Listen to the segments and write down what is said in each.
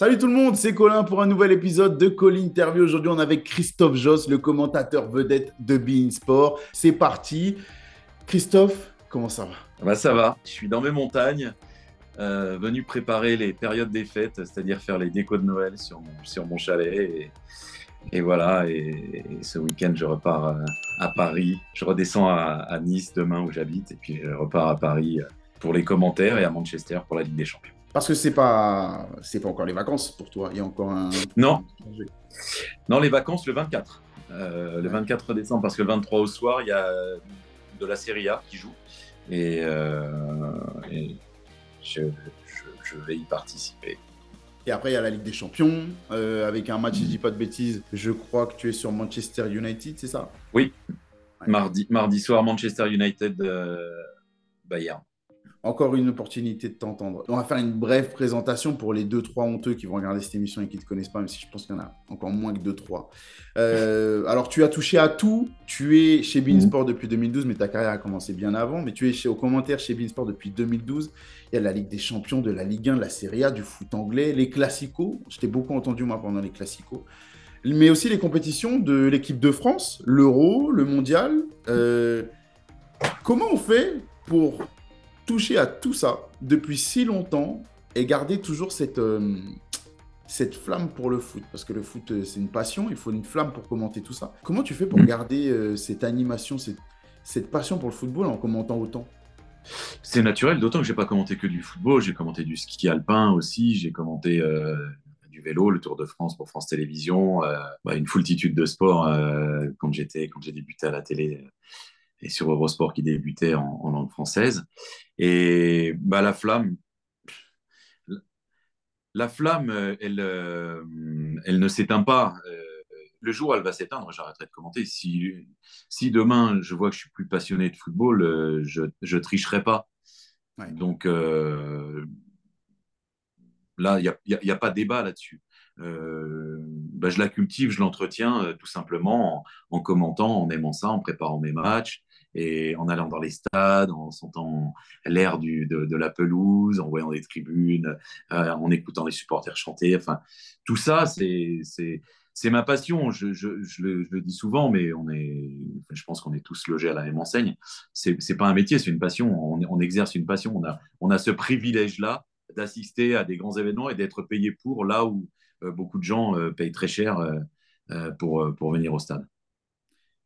Salut tout le monde, c'est Colin pour un nouvel épisode de Colin Interview. Aujourd'hui, on est avec Christophe Joss, le commentateur vedette de Bein Sport. C'est parti. Christophe, comment ça va? Bah, Ça va, je suis dans mes montagnes, euh, venu préparer les périodes des fêtes, c'est-à-dire faire les décos de Noël sur mon, chalet. Et, voilà, et, ce week-end, je repars euh, à, Paris. Je redescends à, à Nice demain où j'habite, et puis je repars à Paris pour les commentaires et à Manchester pour la Ligue des Champions. Parce que c'est pas c'est pas encore les vacances pour toi. Il y a encore un. Non. Non, les vacances le 24. Euh, le 24 décembre, parce que le 23 au soir, il y a de la Serie A qui joue. Et, euh, je, vais y participer. Et après, il y a la Ligue des Champions, euh, avec un match, je dis pas de bêtises, je crois que tu es sur Manchester United, c'est ça? Oui. Mardi, mardi soir, Manchester United, Bayern encore une opportunité de t'entendre. On va faire une brève présentation pour les 2-3 honteux qui vont regarder cette émission et qui ne te connaissent pas, même si je pense qu'il y en a encore moins que 2-3. Euh, alors, tu as touché à tout. Tu es chez Beansport depuis 2012, mais ta carrière a commencé bien avant. Mais tu es chez, au commentaire chez Beansport depuis 2012. Il y a la Ligue des Champions, de la Ligue 1, de la Serie A, du foot anglais, les classicos. Je t'ai beaucoup entendu, moi, pendant les classicos. Mais aussi les compétitions de l'équipe de France, l'Euro, le Mondial. Euh, comment on fait pour toucher à tout ça depuis si longtemps et garder toujours cette, euh, cette flamme pour le foot Parce que le foot, euh, c'est une passion, il faut une flamme pour commenter tout ça. Comment tu fais pour mm. garder euh, cette animation, cette, cette passion pour le football en commentant autant? C'est naturel, d'autant que j'ai pas commenté que du football, j'ai commenté du ski alpin aussi, j'ai commenté du vélo, le Tour de France pour France Télévisions, bah, une foultitude de sports quand j'étais quand j'ai débuté à la télé et sur Eurosport qui débutait en, langue française. Et bah, la flamme, la flamme, elle, euh, elle ne s'éteint pas. Euh, le jour où elle va s'éteindre, j'arrêterai de commenter. Si, si demain je vois que je suis plus passionné de football, euh, je ne tricherai pas. Donc là, il n'y a, a, pas de débat là-dessus. bah, je la cultive, je l'entretiens tout simplement en, en, commentant, en aimant ça, en préparant mes matchs, et en allant dans les stades, en sentant l'air de, la pelouse, en voyant des tribunes, euh, en écoutant les supporters chanter. Enfin, tout ça, c'est ma passion. Je, le, dis souvent, mais on est, je pense qu'on est tous logés à la même enseigne. C'est n'est pas un métier, c'est une passion. On, exerce une passion. On a, ce privilège-là d'assister à des grands événements et d'être payé pour là où euh, beaucoup de gens euh, payent très cher pour venir au stade.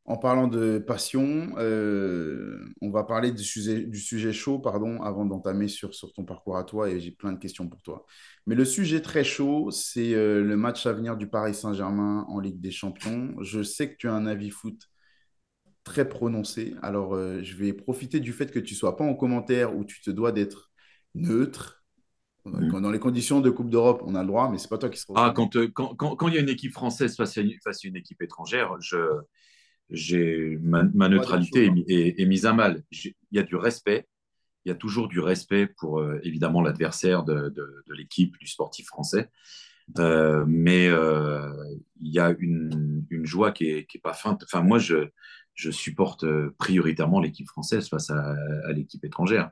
En parlant de passion, euh, on va parler du sujet, du sujet chaud, pardon, avant d'entamer sur, sur ton parcours à toi, et j'ai plein de questions pour toi. Mais le sujet très chaud, c'est euh, le match à venir du Paris Saint-Germain en Ligue des Champions. Je sais que tu as un avis foot très prononcé, alors euh, je vais profiter du fait que tu sois pas en commentaire où tu te dois d'être neutre. Dans les conditions de Coupe d'Europe, on a le droit, mais c'est pas toi qui seras. Ah, quand il quand, quand, quand, y a une équipe française face à une, face à une équipe étrangère, je, j'ai ma, neutralité est, mise à mal. Il y a du respect, il y a toujours du respect pour euh, évidemment l'adversaire de, de, l'équipe, du sportif français. Euh, mais euh, il y a une, une joie qui n'est est pas feinte. Enfin, moi, je, je supporte prioritairement l'équipe française face à, à l'équipe étrangère.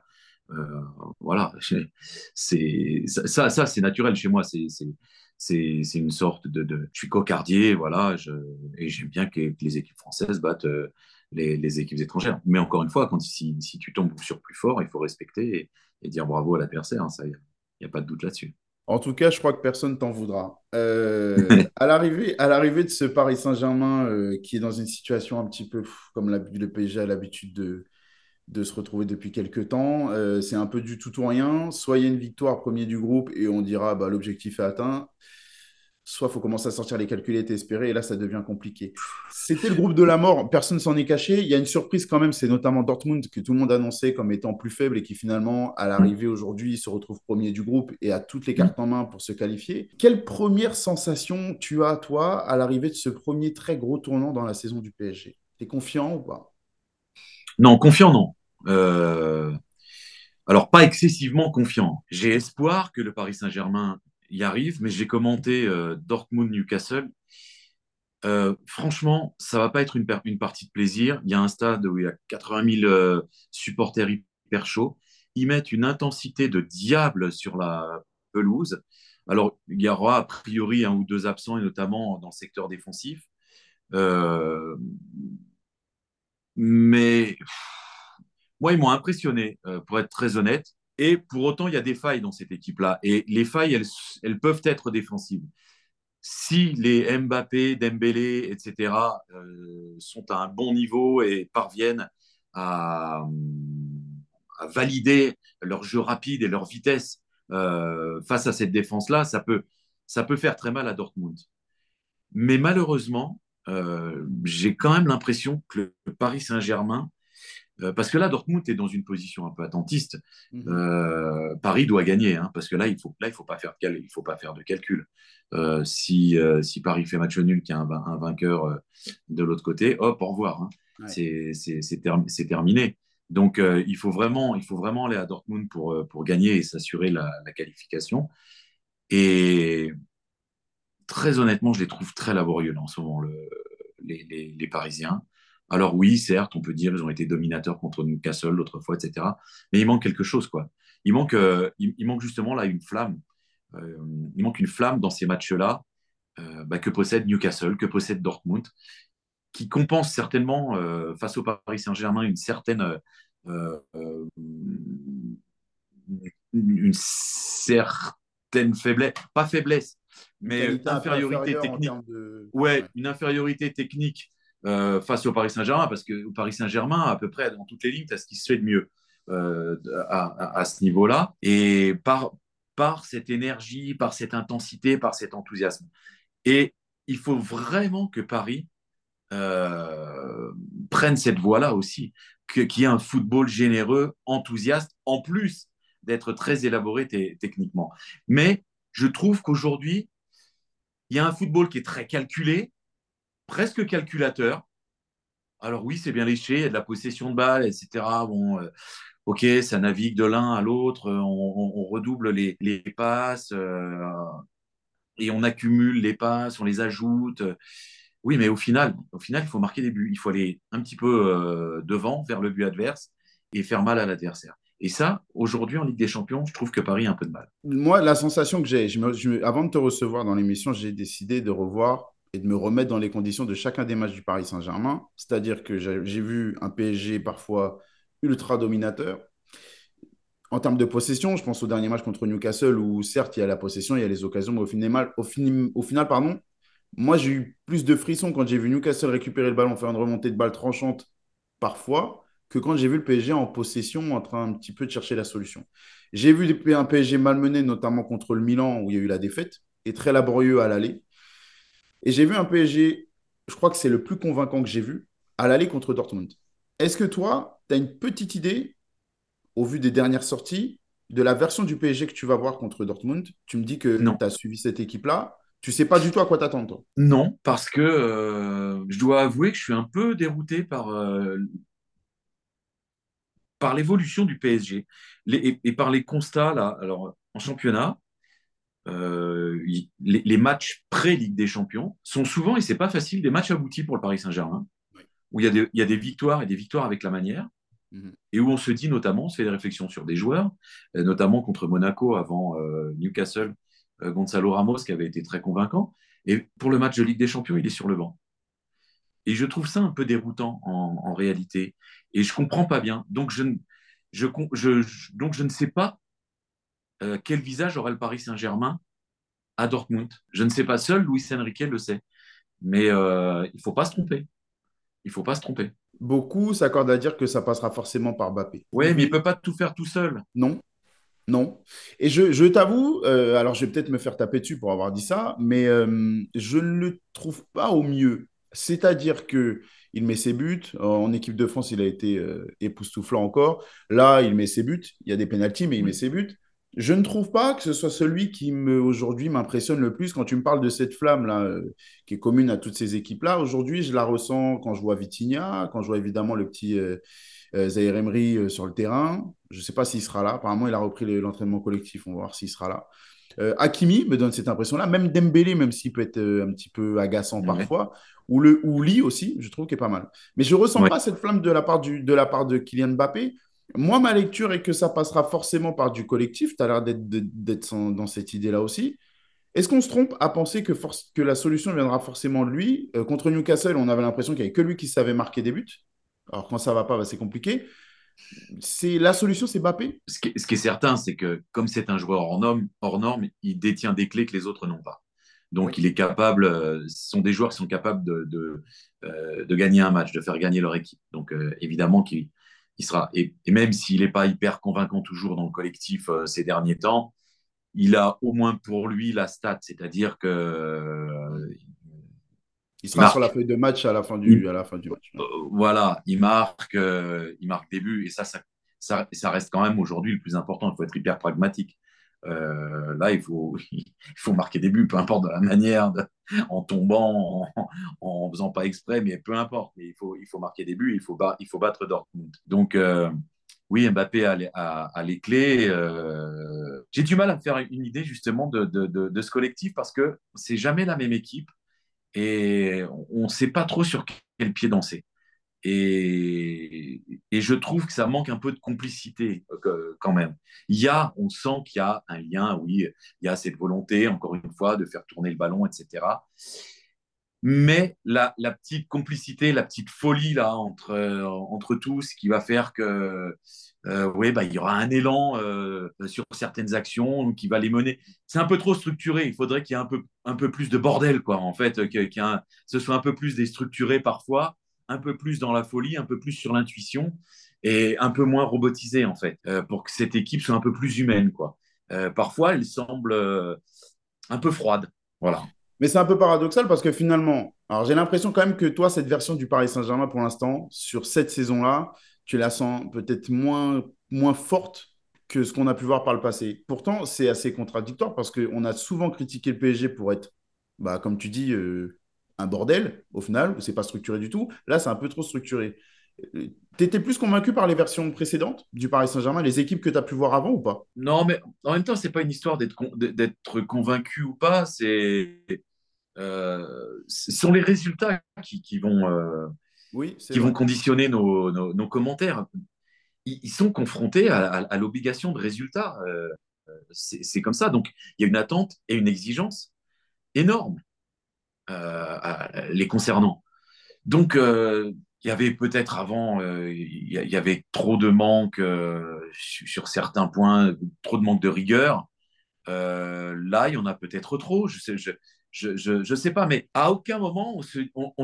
voilà, c'est ça, ça c'est naturel chez moi. C'est c'est une sorte de, Je suis cocardier, voilà, je, et j'aime bien que, les équipes françaises battent euh, les, équipes étrangères. Mais encore une fois, quand, si, si, tu tombes sur plus fort, il faut respecter et, dire bravo à l'adversaire. Hein, ça, il n'y a, pas de doute là-dessus. En tout cas, je crois que personne t'en voudra. Euh, à l'arrivée de ce Paris Saint-Germain euh, qui est dans une situation un petit peu comme le PSG a l'habitude de, de se retrouver depuis quelques temps. Euh, c'est un peu du tout ou rien. Soit il y a une victoire premier du groupe et on dira bah, l'objectif est atteint. Soit il faut commencer à sortir les calculettes et espérer, et là ça devient compliqué. C'était le groupe de la mort, personne s'en est caché. Il y a une surprise quand même, c'est notamment Dortmund que tout le monde annonçait comme étant plus faible et qui finalement, à l'arrivée aujourd'hui, se retrouve premier du groupe et a toutes les cartes en main pour se qualifier. Quelle première sensation tu as, toi, à l'arrivée de ce premier très gros tournant dans la saison du PSG Tu es confiant ou pas? Non, confiant, non. Euh, alors, pas excessivement confiant. J'ai espoir que le Paris Saint-Germain y arrive, mais j'ai commenté euh, Dortmund-Newcastle. Euh, franchement, ça va pas être une, partie de plaisir. Il y a un stade où il y a 80 000 supporters hyper chauds. Ils mettent une intensité de diable sur la pelouse. Alors, il y aura a priori un ou deux absents, et notamment dans le secteur défensif. Euh, mais moi, ils m'ont impressionné, euh, pour être très honnête. Et pour autant, il y a des failles dans cette équipe-là. Et les failles, elles, elles, peuvent être défensives. Si les Mbappé, Dembélé, etc., euh, sont à un bon niveau et parviennent à, valider leur jeu rapide et leur vitesse euh, face à cette défense-là, ça peut, ça peut faire très mal à Dortmund. Mais malheureusement, euh, j'ai quand même l'impression que le Paris Saint-Germain, euh, parce que là, Dortmund est dans une position un peu attentiste. Mhm. Euh, Paris doit gagner, hein, parce que là, il faut, là, il faut pas faire de, il faut pas faire de calcul. si, si Paris fait match nul, qu'il y a un, vainqueur de l'autre côté, hop, au revoir. Hein. C'est terminé. Donc, il, faut vraiment, il faut vraiment aller à Dortmund pour, pour gagner et s'assurer la, la, qualification. Et très honnêtement, je les trouve très laborieux en moment, le, les, Parisiens. Alors oui, certes, on peut dire qu'ils ont été dominateurs contre Newcastle l'autre fois, etc. Mais il manque quelque chose, quoi. Il manque, euh, il, manque justement là une flamme. Euh, il manque une flamme dans ces matchs-là euh, bah, que possède Newcastle, que possède Dortmund, qui compense certainement face au Paris Saint-Germain une certaine une certaine faiblesse, pas faiblesse, mais une infériorité technique. Ouais, une infériorité technique euh, face au Paris Saint-Germain, parce que au Paris Saint-Germain, à peu près dans toutes les lignes, tu as ce qui se fait de mieux euh, à, à, ce niveau-là. Et par, par cette énergie, par cette intensité, par cet enthousiasme. Et il faut vraiment que Paris euh, prenne cette voie-là aussi, qu'il y ait un football généreux, enthousiaste, en plus d'être très élaboré techniquement. Mais je trouve qu'aujourd'hui, il y a un football qui est très calculé, presque calculateur. Alors oui, c'est bien léché, il y a de la possession de balles, etc. Bon, euh, ok, ça navigue de l'un à l'autre, on, redouble les, passes euh, et on accumule les passes, on les ajoute. Oui, mais au final, au final, il faut marquer des buts. Il faut aller un petit peu euh, devant, vers le but adverse et faire mal à l'adversaire. Et ça, aujourd'hui, en Ligue des Champions, je trouve que Paris a un peu de mal. Moi, la sensation que j'ai, avant de te recevoir dans l'émission, j'ai décidé de revoir et de me remettre dans les conditions de chacun des matchs du Paris Saint-Germain. C'est-à-dire que j'ai vu un PSG parfois ultra dominateur. En termes de possession, je pense au dernier match contre Newcastle où certes il y a la possession, il y a les occasions, mais au final, au, final pardon, moi j'ai eu plus de frissons quand j'ai vu Newcastle récupérer le ballon, faire une remontée de balle tranchante parfois, que quand j'ai vu le PSG en possession, en train un petit peu de chercher la solution. J'ai vu un PSG malmené, notamment contre le Milan, où il y a eu la défaite, et très laborieux à l'aller. Et j'ai vu un PSG, je crois que c'est le plus convaincant que j'ai vu, à l'aller contre Dortmund. Est-ce que toi, tu as une petite idée, au vu des dernières sorties, de la version du PSG que tu vas voir contre Dortmund? Tu me dis que tu as suivi cette équipe-là. Tu sais pas du tout à quoi t'attendre, toi Non, parce que euh, je dois avouer que je suis un peu dérouté par euh, par l'évolution du PSG et, par les constats là, alors en championnat, euh, les, matchs pré-Ligue des Champions sont souvent, et c'est pas facile, des matchs aboutis pour le Paris Saint-Germain, où il y, a des, il y, a des, victoires et des victoires avec la manière, mhm. et où on se dit notamment, on se fait des réflexions sur des joueurs, notamment contre Monaco avant euh, Newcastle, euh, Gonzalo Ramos qui avait été très convaincant, et pour le match de Ligue des Champions, il est sur le banc. Et je trouve ça un peu déroutant en, réalité. Et je comprends pas bien. Donc je, je, je, donc je ne sais pas euh, quel visage aura le Paris Saint-Germain à Dortmund. Je ne sais pas seul, Luis Enrique le sait. Mais euh, il ne faut pas se tromper. Il ne faut pas se tromper. Beaucoup s'accordent à dire que ça passera forcément par Mbappé. Oui, mais il ne peut pas tout faire tout seul. Non, non. Et je, je t'avoue, euh, alors je vais peut-être me faire taper dessus pour avoir dit ça, mais je ne le trouve pas au mieux. C'est-à-dire que il met ses buts. En équipe de France, il a été euh, époustouflant encore. Là, il met ses buts. Il y a des pénalties, mais il met ses buts. Je ne trouve pas que ce soit celui qui me, aujourd'hui m'impressionne le plus. Quand tu me parles de cette flamme-là, euh, qui est commune à toutes ces équipes-là, aujourd'hui, je la ressens quand je vois Vitinha, quand je vois évidemment le petit euh, euh Zaire Emery sur le terrain. Je ne sais pas s'il sera là. Apparemment, il a repris l'entraînement collectif. On va voir s'il sera là. Euh, Hakimi me donne cette impression-là, même Dembélé, même s'il peut être euh, un petit peu agaçant parfois, ou le ou Lee aussi, je trouve qu'il est pas mal. Mais je ressens pas cette flamme de la part du, de la part de Kylian Mbappé. Moi, ma lecture est que ça passera forcément par du collectif. Tu as l'air d'être dans cette idée-là aussi. Est-ce qu'on se trompe à penser que, que la solution viendra forcément de lui? Euh, Contre Newcastle, on avait l'impression qu'il n'y avait que lui qui savait marquer des buts. Alors quand ça va pas, bah, c'est compliqué. C'est la solution, c'est Mbappé? Ce qui, est, certain, c'est que comme c'est un joueur hors norme, hors norme, il détient des clés que les autres n'ont pas. Donc il est capable. Euh, ce sont des joueurs qui sont capables de, de, euh, gagner un match, de faire gagner leur équipe. Donc évidemment qu'il il sera. Et, même s'il n'est pas hyper convaincant toujours dans le collectif ces derniers temps, il a au moins pour lui la stat, c'est-à-dire que euh, il sera sur la feuille de match à la fin du, à la fin du match. Euh, voilà, il marque, euh, il marque des buts et ça, ça, ça, reste quand même aujourd'hui le plus important. Il faut être hyper pragmatique. là, il faut, il faut marquer des buts, peu importe de la manière, en tombant, en, faisant pas exprès, mais peu importe. il faut, il faut marquer des buts, il faut, il faut battre Dortmund. Donc, oui, Mbappé a, les clés. Euh, j'ai du mal à me faire une idée justement de, ce collectif parce que c'est jamais la même équipe et on ne sait pas trop sur quel pied danser. Et, je trouve que ça manque un peu de complicité euh, quand même. Il y a, on sent qu'il y a un lien, oui, il y a cette volonté, encore une fois, de faire tourner le ballon, etc mais la, petite complicité, la petite folie là entre, euh, entre tous qui va faire que euh, oui, bah, il y aura un élan euh, sur certaines actions qui va les mener. C'est un peu trop structuré. Il faudrait qu'il y ait un peu, un peu plus de bordel, quoi, en fait, que, ce soit un peu plus déstructuré parfois, un peu plus dans la folie, un peu plus sur l'intuition et un peu moins robotisé, en fait, pour que cette équipe soit un peu plus humaine, quoi. parfois, elle semble un peu froide. Voilà. Mais c'est un peu paradoxal parce que finalement, alors j'ai l'impression quand même que toi, cette version du Paris Saint-Germain pour l'instant, sur cette saison-là, tu la sens peut-être moins, moins forte que ce qu'on a pu voir par le passé. Pourtant, c'est assez contradictoire parce qu'on a souvent critiqué le PSG pour être, bah, comme tu dis, euh, un bordel au final, où c'est pas structuré du tout. Là, c'est un peu trop structuré. Euh, tu étais plus convaincu par les versions précédentes du Paris Saint-Germain, les équipes que tu as pu voir avant ou pas? Non, mais en même temps, c'est pas une histoire d'être convaincu ou pas. C'est ce sont les résultats qui, vont, euh, qui vont conditionner nos, commentaires. Ils, sont confrontés à, l'obligation de résultats. Euh, c'est comme ça. Donc, il y a une attente et une exigence énorme les concernant. Donc, il y avait peut-être avant, il y, avait trop de manque sur certains points, trop de manque de rigueur. là, il y en a peut-être trop. Je sais, je, je ne sais pas, mais à aucun moment on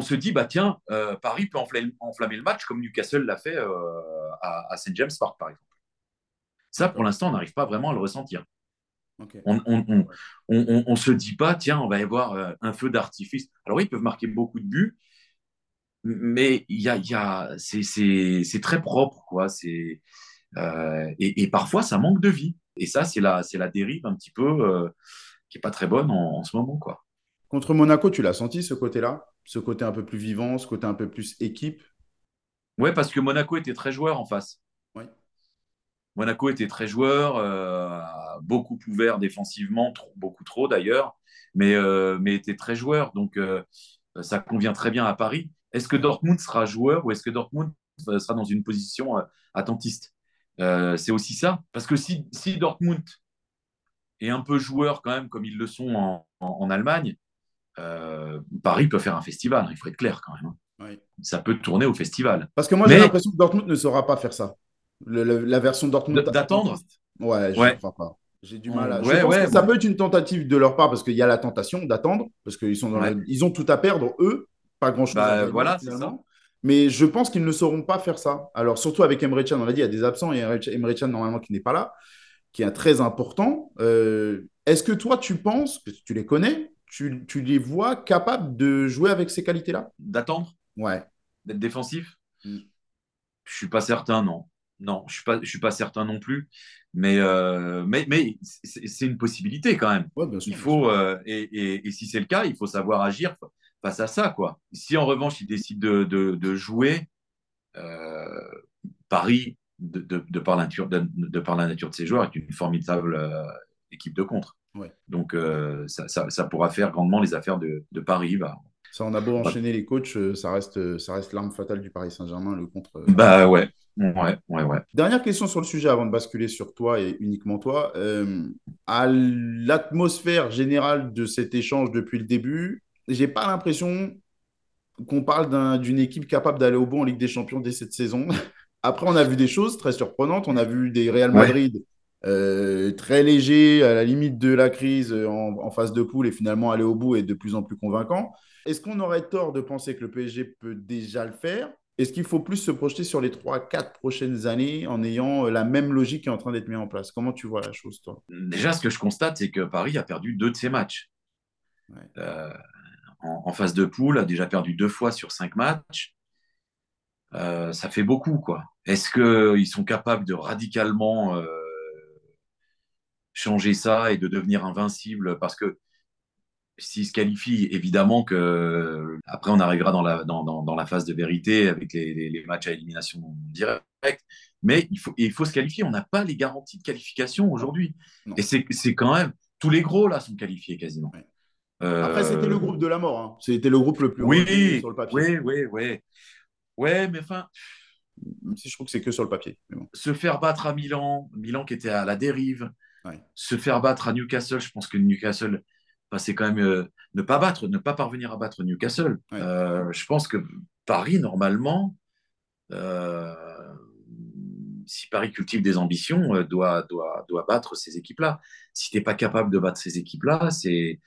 se, dit, bah tiens, euh, Paris peut enflammer, le match comme Newcastle l'a fait euh, à, St. James Park, par exemple. Ça, pour l'instant, on n'arrive pas vraiment à le ressentir. On ne se dit pas, tiens, on va y avoir euh, un feu d'artifice. Alors oui, ils peuvent marquer beaucoup de buts, mais y a, y a, c'est très propre, quoi. Et, et, parfois, ça manque de vie. Et ça, c'est la, la dérive un petit peu qui n'est pas très bonne en, en ce moment, quoi. Contre Monaco, tu l'as senti ce côté-là? Ce côté un peu plus vivant, ce côté un peu plus équipe? Oui, parce que Monaco était très joueur en face. Monaco était très joueur, euh, beaucoup ouvert défensivement, beaucoup trop d'ailleurs, mais, euh, mais était très joueur. Donc euh, ça convient très bien à Paris. Est-ce que Dortmund sera joueur ou est-ce que Dortmund sera dans une position attentiste? C'est aussi ça. Parce que si, si, Dortmund est un peu joueur quand même, comme ils le sont en Allemagne, euh, Paris peut faire un festival, il faut être clair quand même. Ça peut tourner au festival. Parce que moi, j'ai l'impression que Dortmund ne saura pas faire ça. la version Dortmund. D'attendre Ouais, je ne crois pas. J'ai du mal à. je pense que ça peut être une tentative de leur part parce qu'il y a la tentation d'attendre, parce qu'ils sont dans ils ont tout à perdre, eux, pas grand-chose. Bah, voilà, c'est ça. Mais je pense qu'ils ne sauront pas faire ça. Alors, surtout avec Emre Can, on l'a dit, il y a des absents et Emre Can, normalement, qui n'est pas là, qui est très important. Euh, est-ce que toi, tu penses, que tu les connais, tu, les vois capables de jouer avec ces qualités-là? D'attendre? Ouais. D'être défensif? Je mm. Je suis pas certain, non. Non, je suis pas, je suis pas certain non plus. Mais, euh, mais, mais c'est une possibilité quand même. il faut euh, et, et, si c'est le cas, il faut savoir agir face à ça, quoi. Si en revanche il décide de, de, jouer, euh, Paris, de, de, par la nature, de, par la nature de ses joueurs, est une formidable équipe de contre. Donc, euh, ça, pourra faire grandement les affaires de, Paris. Bah. Ça, on a beau enchaîner les coachs, euh, ça reste, ça reste l'arme fatale du Paris Saint-Germain, le contre. Euh, bah ouais. Ouais, ouais, ouais. Dernière question sur le sujet avant de basculer sur toi et uniquement toi. Euh, à l'atmosphère générale de cet échange depuis le début, j'ai pas l'impression qu'on parle d'une équipe capable d'aller au bout en Ligue des Champions dès cette saison. Après, on a vu des choses très surprenantes. On a vu des Real Madrid euh, très légers, à la limite de la crise en, en, phase de poule et finalement aller au bout et de plus en plus convaincant. Est-ce qu'on aurait tort de penser que le PSG peut déjà le faire? Est-ce qu'il faut plus se projeter sur les 3-4 prochaines années en ayant euh, la même logique qui est en train d'être mise en place? Comment tu vois la chose, toi? Déjà, ce que je constate, c'est que Paris a perdu deux de ses matchs. Euh, en, phase de poule, a déjà perdu deux fois sur cinq matchs. Euh, ça fait beaucoup, quoi. Est-ce qu'ils sont capables de radicalement changer ça et de devenir invincibles Parce que s'ils se qualifient, évidemment que après on arrivera dans la, dans, dans, la phase de vérité avec les, les, matchs à élimination directe. Mais il faut, il faut se qualifier. On n'a pas les garanties de qualification aujourd'hui. Et c'est quand même tous les gros là sont qualifiés quasiment. Euh, après, c'était le groupe de la mort. Hein. C'était le groupe le plus oui, sur le papier. Oui, oui, oui. Ouais, mais enfin. Si je trouve que c'est que sur le papier. Se faire battre à Milan, Milan qui était à la dérive, se faire battre à Newcastle, je pense que Newcastle c'est quand même euh, ne pas battre, ne pas parvenir à battre Newcastle. Euh, je pense que Paris, normalement, euh, si Paris cultive des ambitions, doit, doit, doit battre ces équipes-là. Si tu n'es pas capable de battre ces équipes-là, c'est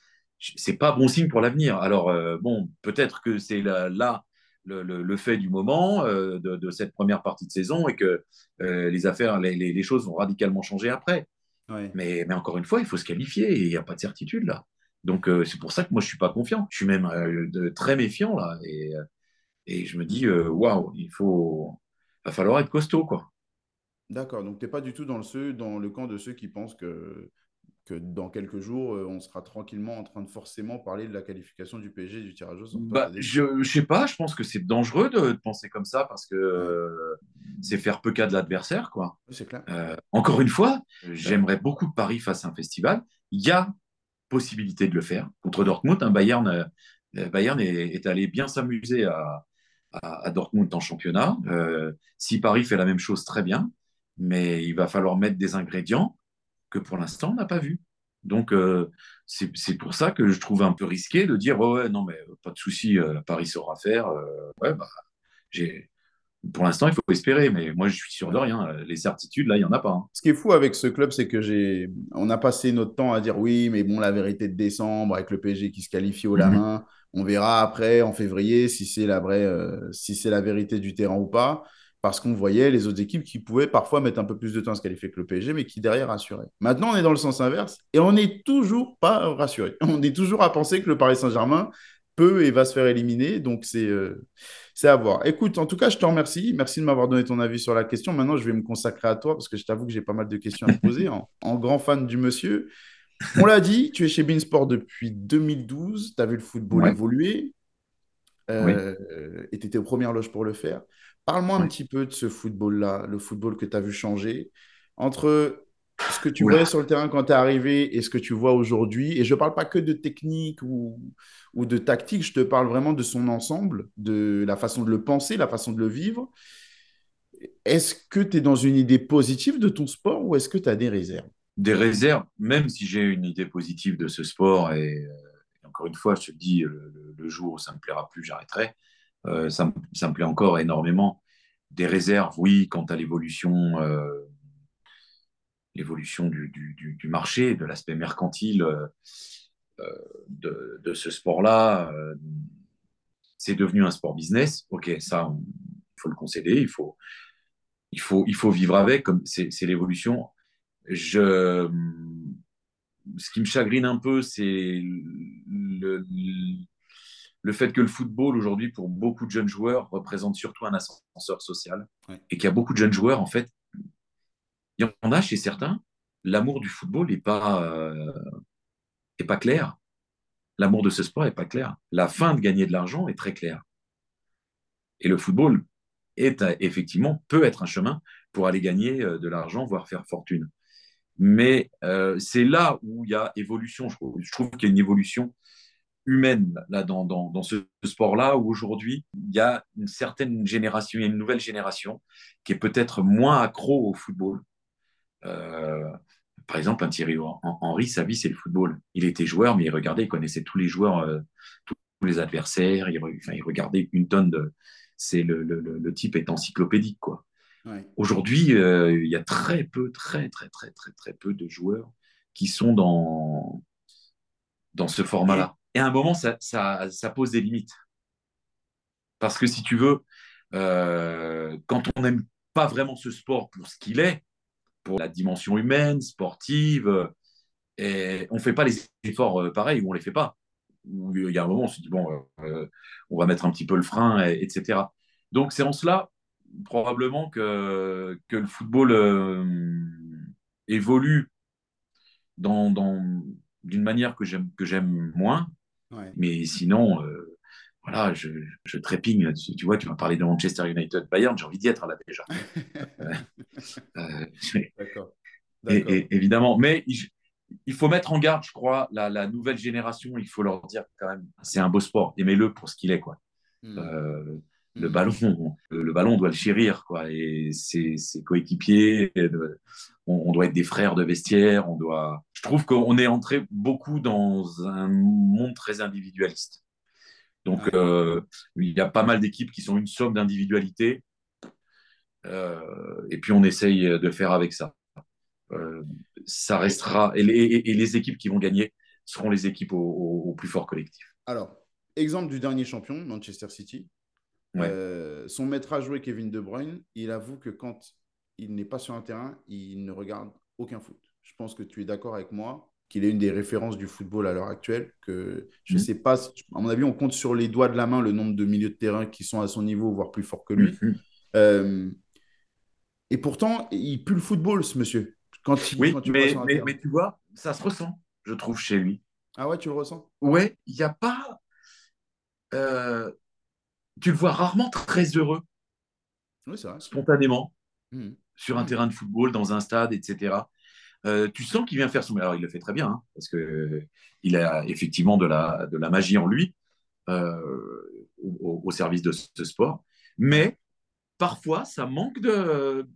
c'est pas bon signe pour l'avenir. Alors, bon, peut-être que c'est là, le, le, fait du moment de, de, cette première partie de saison et que les affaires, les, les, choses vont radicalement changer après. Mais, mais, encore une fois, il faut se qualifier et il n'y a pas de certitude là. Donc, euh, c'est pour ça que moi, je ne suis pas confiant. Je suis même euh, très méfiant, là. Et, euh, et je me dis, waouh, il faut... va falloir être costaud, quoi. D'accord. Donc, tu n'es pas du tout dans le, dans le camp de ceux qui pensent que, que dans quelques jours, on sera tranquillement en train de forcément parler de la qualification du PSG du tirage au sort. Bah, je ne sais pas. Je pense que c'est dangereux de, penser comme ça parce que c'est faire peu cas de l'adversaire, quoi. C'est clair. encore une fois, j'aimerais beaucoup que Paris fasse un festival. Il y a possibilité de le faire. Contre Dortmund, un Bayern, euh, Bayern est, allé bien s'amuser à, à, Dortmund en championnat. Euh, si Paris fait la même chose, très bien, mais il va falloir mettre des ingrédients que pour l'instant on n'a pas vu. Donc euh, c'est pour ça que je trouve un peu risqué de dire ouais, non mais pas de souci, Paris saura faire. ouais bah pour l'instant, il faut espérer, mais moi, je suis sûr de rien. Les certitudes, là, il n'y en a pas. Hein. Ce qui est fou avec ce club, c'est que j'ai, on a passé notre temps à dire oui, mais bon, la vérité de décembre avec le PSG qui se qualifie au la mhm. main, on verra après en février si c'est la vraie, euh, si c'est la vérité du terrain ou pas. Parce qu'on voyait les autres équipes qui pouvaient parfois mettre un peu plus de temps à se qualifier que le PSG, mais qui derrière rassuraient. Maintenant, on est dans le sens inverse et on n'est toujours pas rassuré. On est toujours à penser que le Paris Saint-Germain peut et va se faire éliminer. Donc, c'est euh, à voir. Écoute, en tout cas, je te remercie. Merci de m'avoir donné ton avis sur la question. Maintenant, je vais me consacrer à toi parce que je t'avoue que j'ai pas mal de questions à te poser en, grand fan du monsieur. On l'a dit, tu es chez Beansport depuis 2012. Tu as vu le football évoluer euh, et tu étais aux premières loges pour le faire. Parle-moi un petit peu de ce football-là, le football que tu as vu changer entre ce que tu voyais sur le terrain quand tu es arrivé et ce que tu vois aujourd'hui. Et je ne parle pas que de technique ou, ou de tactique, je te parle vraiment de son ensemble, de la façon de le penser, la façon de le vivre. Est-ce que tu es dans une idée positive de ton sport ou est-ce que tu as des réserves? Des réserves, même si j'ai une idée positive de ce sport, et, euh, encore une fois, je te dis, le, jour où ça ne me plaira plus, j'arrêterai. Euh, ça, me plaît encore énormément. Des réserves, oui, quant à l'évolution euh, l'évolution du, marché, de l'aspect mercantile euh, de, ce sport-là. C'est devenu un sport business. Ok, ça, il faut le concéder, il faut, il faut, il faut vivre avec, c'est l'évolution. Ce qui me chagrine un peu, c'est le, fait que le football, aujourd'hui, pour beaucoup de jeunes joueurs, représente surtout un ascenseur social. Et qu'il y a beaucoup de jeunes joueurs, en fait, il y en a chez certains, l'amour du football n'est pas, euh, pas clair. L'amour de ce sport n'est pas clair. La fin de gagner de l'argent est très claire. Et le football est effectivement peut être un chemin pour aller gagner euh, de l'argent, voire faire fortune. Mais euh, c'est là où il y a évolution. Je trouve, qu'il y a une évolution humaine là, dans, dans, dans ce sport-là où aujourd'hui, il y a une certaine génération, il y a une nouvelle génération qui est peut-être moins accro au football. Euh, par exemple, un Thierry Henry, sa vie, c'est le football. Il était joueur, mais il regardait, il connaissait tous les joueurs, euh, tous, les adversaires. Il, enfin, il, regardait une tonne de. C'est le, le, le, type est encyclopédique, quoi. Ouais. Aujourd'hui, euh, il y a très peu, très, très, très, très, très peu de joueurs qui sont dans, dans ce format-là. Et à un moment, ça, pose des limites. Parce que si tu veux, euh, quand on n'aime pas vraiment ce sport pour ce qu'il est, pour la dimension humaine, sportive, on ne fait pas les efforts euh, pareils ou on ne les fait pas. il y a un moment, on se dit, bon, euh, on va mettre un petit peu le frein, etc. Donc, c'est en cela, probablement, que, le football évolue d'une manière que j'aime moins. Mais sinon, euh, voilà, je, je, trépigne. Tu vois, tu m'as parlé de Manchester United, Bayern, j'ai envie d'y être là déjà. euh, D'accord. Et, évidemment, mais il, il, faut mettre en garde, je crois, la, la, nouvelle génération. Il faut leur dire quand même, c'est un beau sport. Aimez-le pour ce qu'il est, quoi. Hmm. Euh, le ballon, le, ballon doit le chérir, quoi. Et ses, coéquipiers, on, doit être des frères de vestiaire. On doit. Je trouve qu'on est entré beaucoup dans un monde très individualiste. Donc, euh, il y a pas mal d'équipes qui sont une somme d'individualité. Euh, et puis, on essaye de faire avec ça. Euh, ça restera. Et les, équipes qui vont gagner seront les équipes au plus fort collectif. Alors, exemple du dernier champion, Manchester City. Euh, son maître à jouer, Kevin De Bruyne, il avoue que quand il n'est pas sur un terrain, il ne regarde aucun foot. Je pense que tu es d'accord avec moi qu'il est une des références du football à l'heure actuelle. Que je ne mm. sais pas, à mon avis, on compte sur les doigts de la main le nombre de milieux de terrain qui sont à son niveau, voire plus forts que lui. Mm-hmm. Euh, et pourtant, il pue le football, ce monsieur. Quand oui, mais, mais, tu vois, ça se ressent, je trouve, chez lui. Ah ouais, tu le ressens? Ouais, il n'y a pas. Euh, tu le vois rarement très heureux, spontanément, mmh. sur un mmh. terrain de football, dans un stade, etc. Euh, tu sens qu'il vient faire son. Alors, il le fait très bien, hein, parce qu'il a effectivement de la, de la magie en lui, euh, au, service de ce sport. Mais parfois, ça manque de.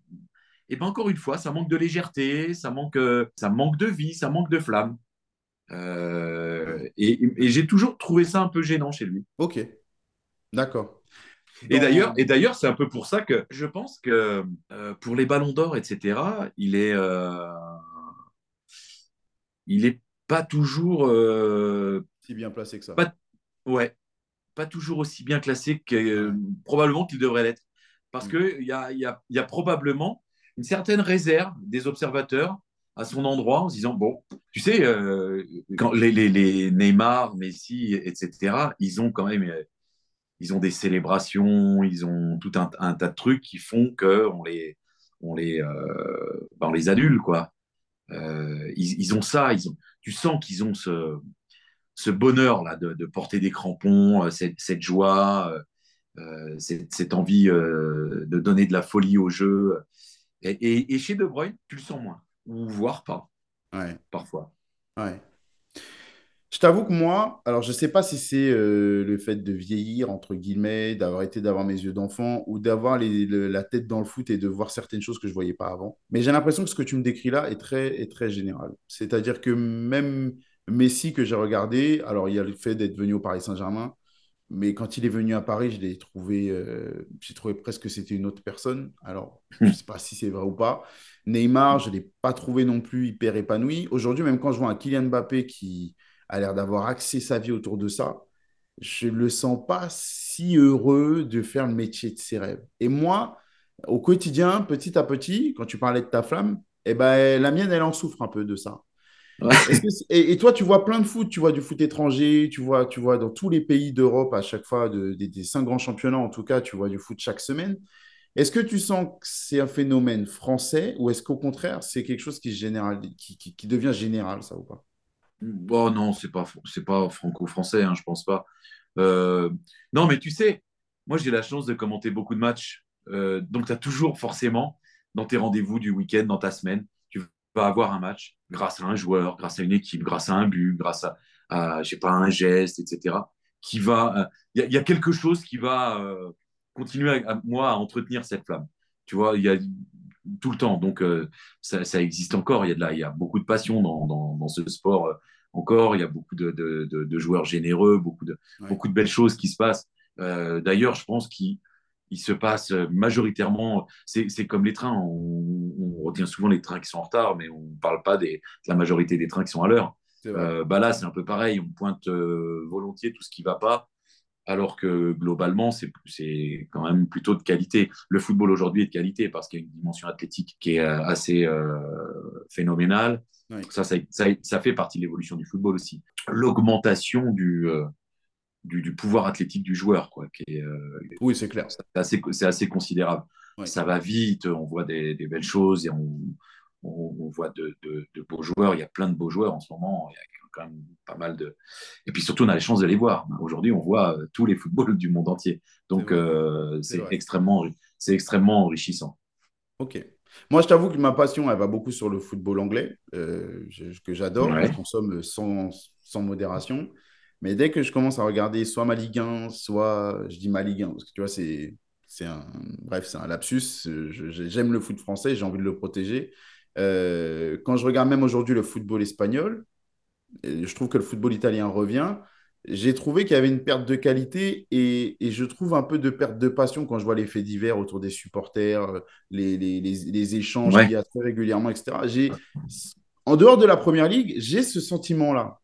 Et bien, encore une fois, ça manque de légèreté, ça manque, ça manque de vie, ça manque de flamme. Euh, et, et j'ai toujours trouvé ça un peu gênant chez lui. Ok. D'accord. Et d'ailleurs, et d'ailleurs, c'est un peu pour ça que je pense que euh, pour les ballons d'or, etc., il est, euh, il est pas toujours euh, si bien placé que ça. Pas, ouais, pas toujours aussi bien classé que probablement qu'il devrait l'être, parce mm. que il y a, y, a, y a, probablement une certaine réserve des observateurs à son endroit en se disant bon, tu sais, quand les, les, les, Neymar, Messi, etc., ils ont quand même ils ont des célébrations, ils ont tout un, tas de trucs qui font qu'on les, on les, euh, ben, on les adule, quoi. Euh, ils, ont ça, ils ont, tu sens qu'ils ont ce, ce bonheur-là de, de, porter des crampons, euh, cette, cette joie, cette, cette, envie de donner de la folie au jeu. Et, et, chez De Bruyne, tu le sens moins, ou voire pas, ouais. parfois. Ouais. Je t'avoue que moi, alors je ne sais pas si c'est euh, le fait de vieillir, entre guillemets, d'avoir été d'avoir mes yeux d'enfant ou d'avoir la tête dans le foot et de voir certaines choses que je ne voyais pas avant. Mais j'ai l'impression que ce que tu me décris là est très, est très général. C'est-à-dire que même Messi que j'ai regardé, alors il y a le fait d'être venu au Paris Saint-Germain, mais quand il est venu à Paris, je l'ai trouvé, euh, j'ai trouvé presque que c'était une autre personne. Alors, je ne sais pas si c'est vrai ou pas. Neymar, je ne l'ai pas trouvé non plus hyper épanoui. Aujourd'hui, même quand je vois un Kylian Mbappé qui a l'air d'avoir axé sa vie autour de ça, je ne le sens pas si heureux de faire le métier de ses rêves. Et moi, au quotidien, petit à petit, quand tu parlais de ta flamme, eh ben, la mienne, elle en souffre un peu de ça. et, toi, tu vois plein de foot, tu vois du foot étranger, tu vois, tu vois dans tous les pays d'Europe, à chaque fois, des cinq grands championnats, en tout cas, tu vois du foot chaque semaine. Est-ce que tu sens que c'est un phénomène français ou est-ce qu'au contraire, c'est quelque chose qui, général, qui, qui devient général, ça ou pas? Bon, non, c'est pas, pas franco-français, hein, je pense pas. Euh, non, mais tu sais, moi j'ai la chance de commenter beaucoup de matchs. Euh, donc, tu as toujours forcément, dans tes rendez-vous du week-end, dans ta semaine, tu vas avoir un match grâce à un joueur, grâce à une équipe, grâce à un but, grâce à, à j'ai pas un geste, etc. Qui va, il y, a quelque chose qui va continuer à, moi à entretenir cette flamme. Tu vois, il y a tout le temps. Donc, ça, ça, existe encore. Il y, a de la, il y a beaucoup de passion dans, dans, dans ce sport encore. Il y a beaucoup de, de, de, joueurs généreux, beaucoup de, beaucoup de belles choses qui se passent. Euh, D'ailleurs, je pense qu'il il se passe majoritairement, c'est comme les trains, on, on, retient souvent les trains qui sont en retard, mais on ne parle pas des, de la majorité des trains qui sont à l'heure. Euh, bah là, c'est un peu pareil, on pointe euh, volontiers tout ce qui ne va pas, alors que globalement, c'est quand même plutôt de qualité. Le football aujourd'hui est de qualité parce qu'il y a une dimension athlétique qui est euh, assez euh, phénoménale. Ça, ça, ça, fait partie de l'évolution du football aussi. L'augmentation du, euh, du, du, pouvoir athlétique du joueur, quoi, qui est, oui, c'est clair. C'est assez, assez, considérable. Ça va vite, on voit des, des belles choses et on, on, voit de, de, de, beaux joueurs. Il y a plein de beaux joueurs en ce moment. Il y a quand même pas mal de. Et puis surtout, on a la chance de les voir. Aujourd'hui, on voit euh, tous les footballs du monde entier. Donc, euh, c'est extrêmement, c'est extrêmement enrichissant. Ok. Moi, je t'avoue que ma passion, elle va beaucoup sur le football anglais, euh, que j'adore, je consomme sans, sans, modération. Mais dès que je commence à regarder soit ma Ligue 1, soit je dis ma Ligue 1, parce que tu vois, c'est, c'est un, bref, c'est un lapsus. j'aime le foot français, j'ai envie de le protéger. Quand je regarde même aujourd'hui le football espagnol, je trouve que le football italien revient. J'ai trouvé qu'il y avait une perte de qualité et, je trouve un peu de perte de passion quand je vois les faits divers autour des supporters, les, les, les, échanges qu'il y a très régulièrement, etc. En dehors de la première ligue, j'ai ce sentiment-là.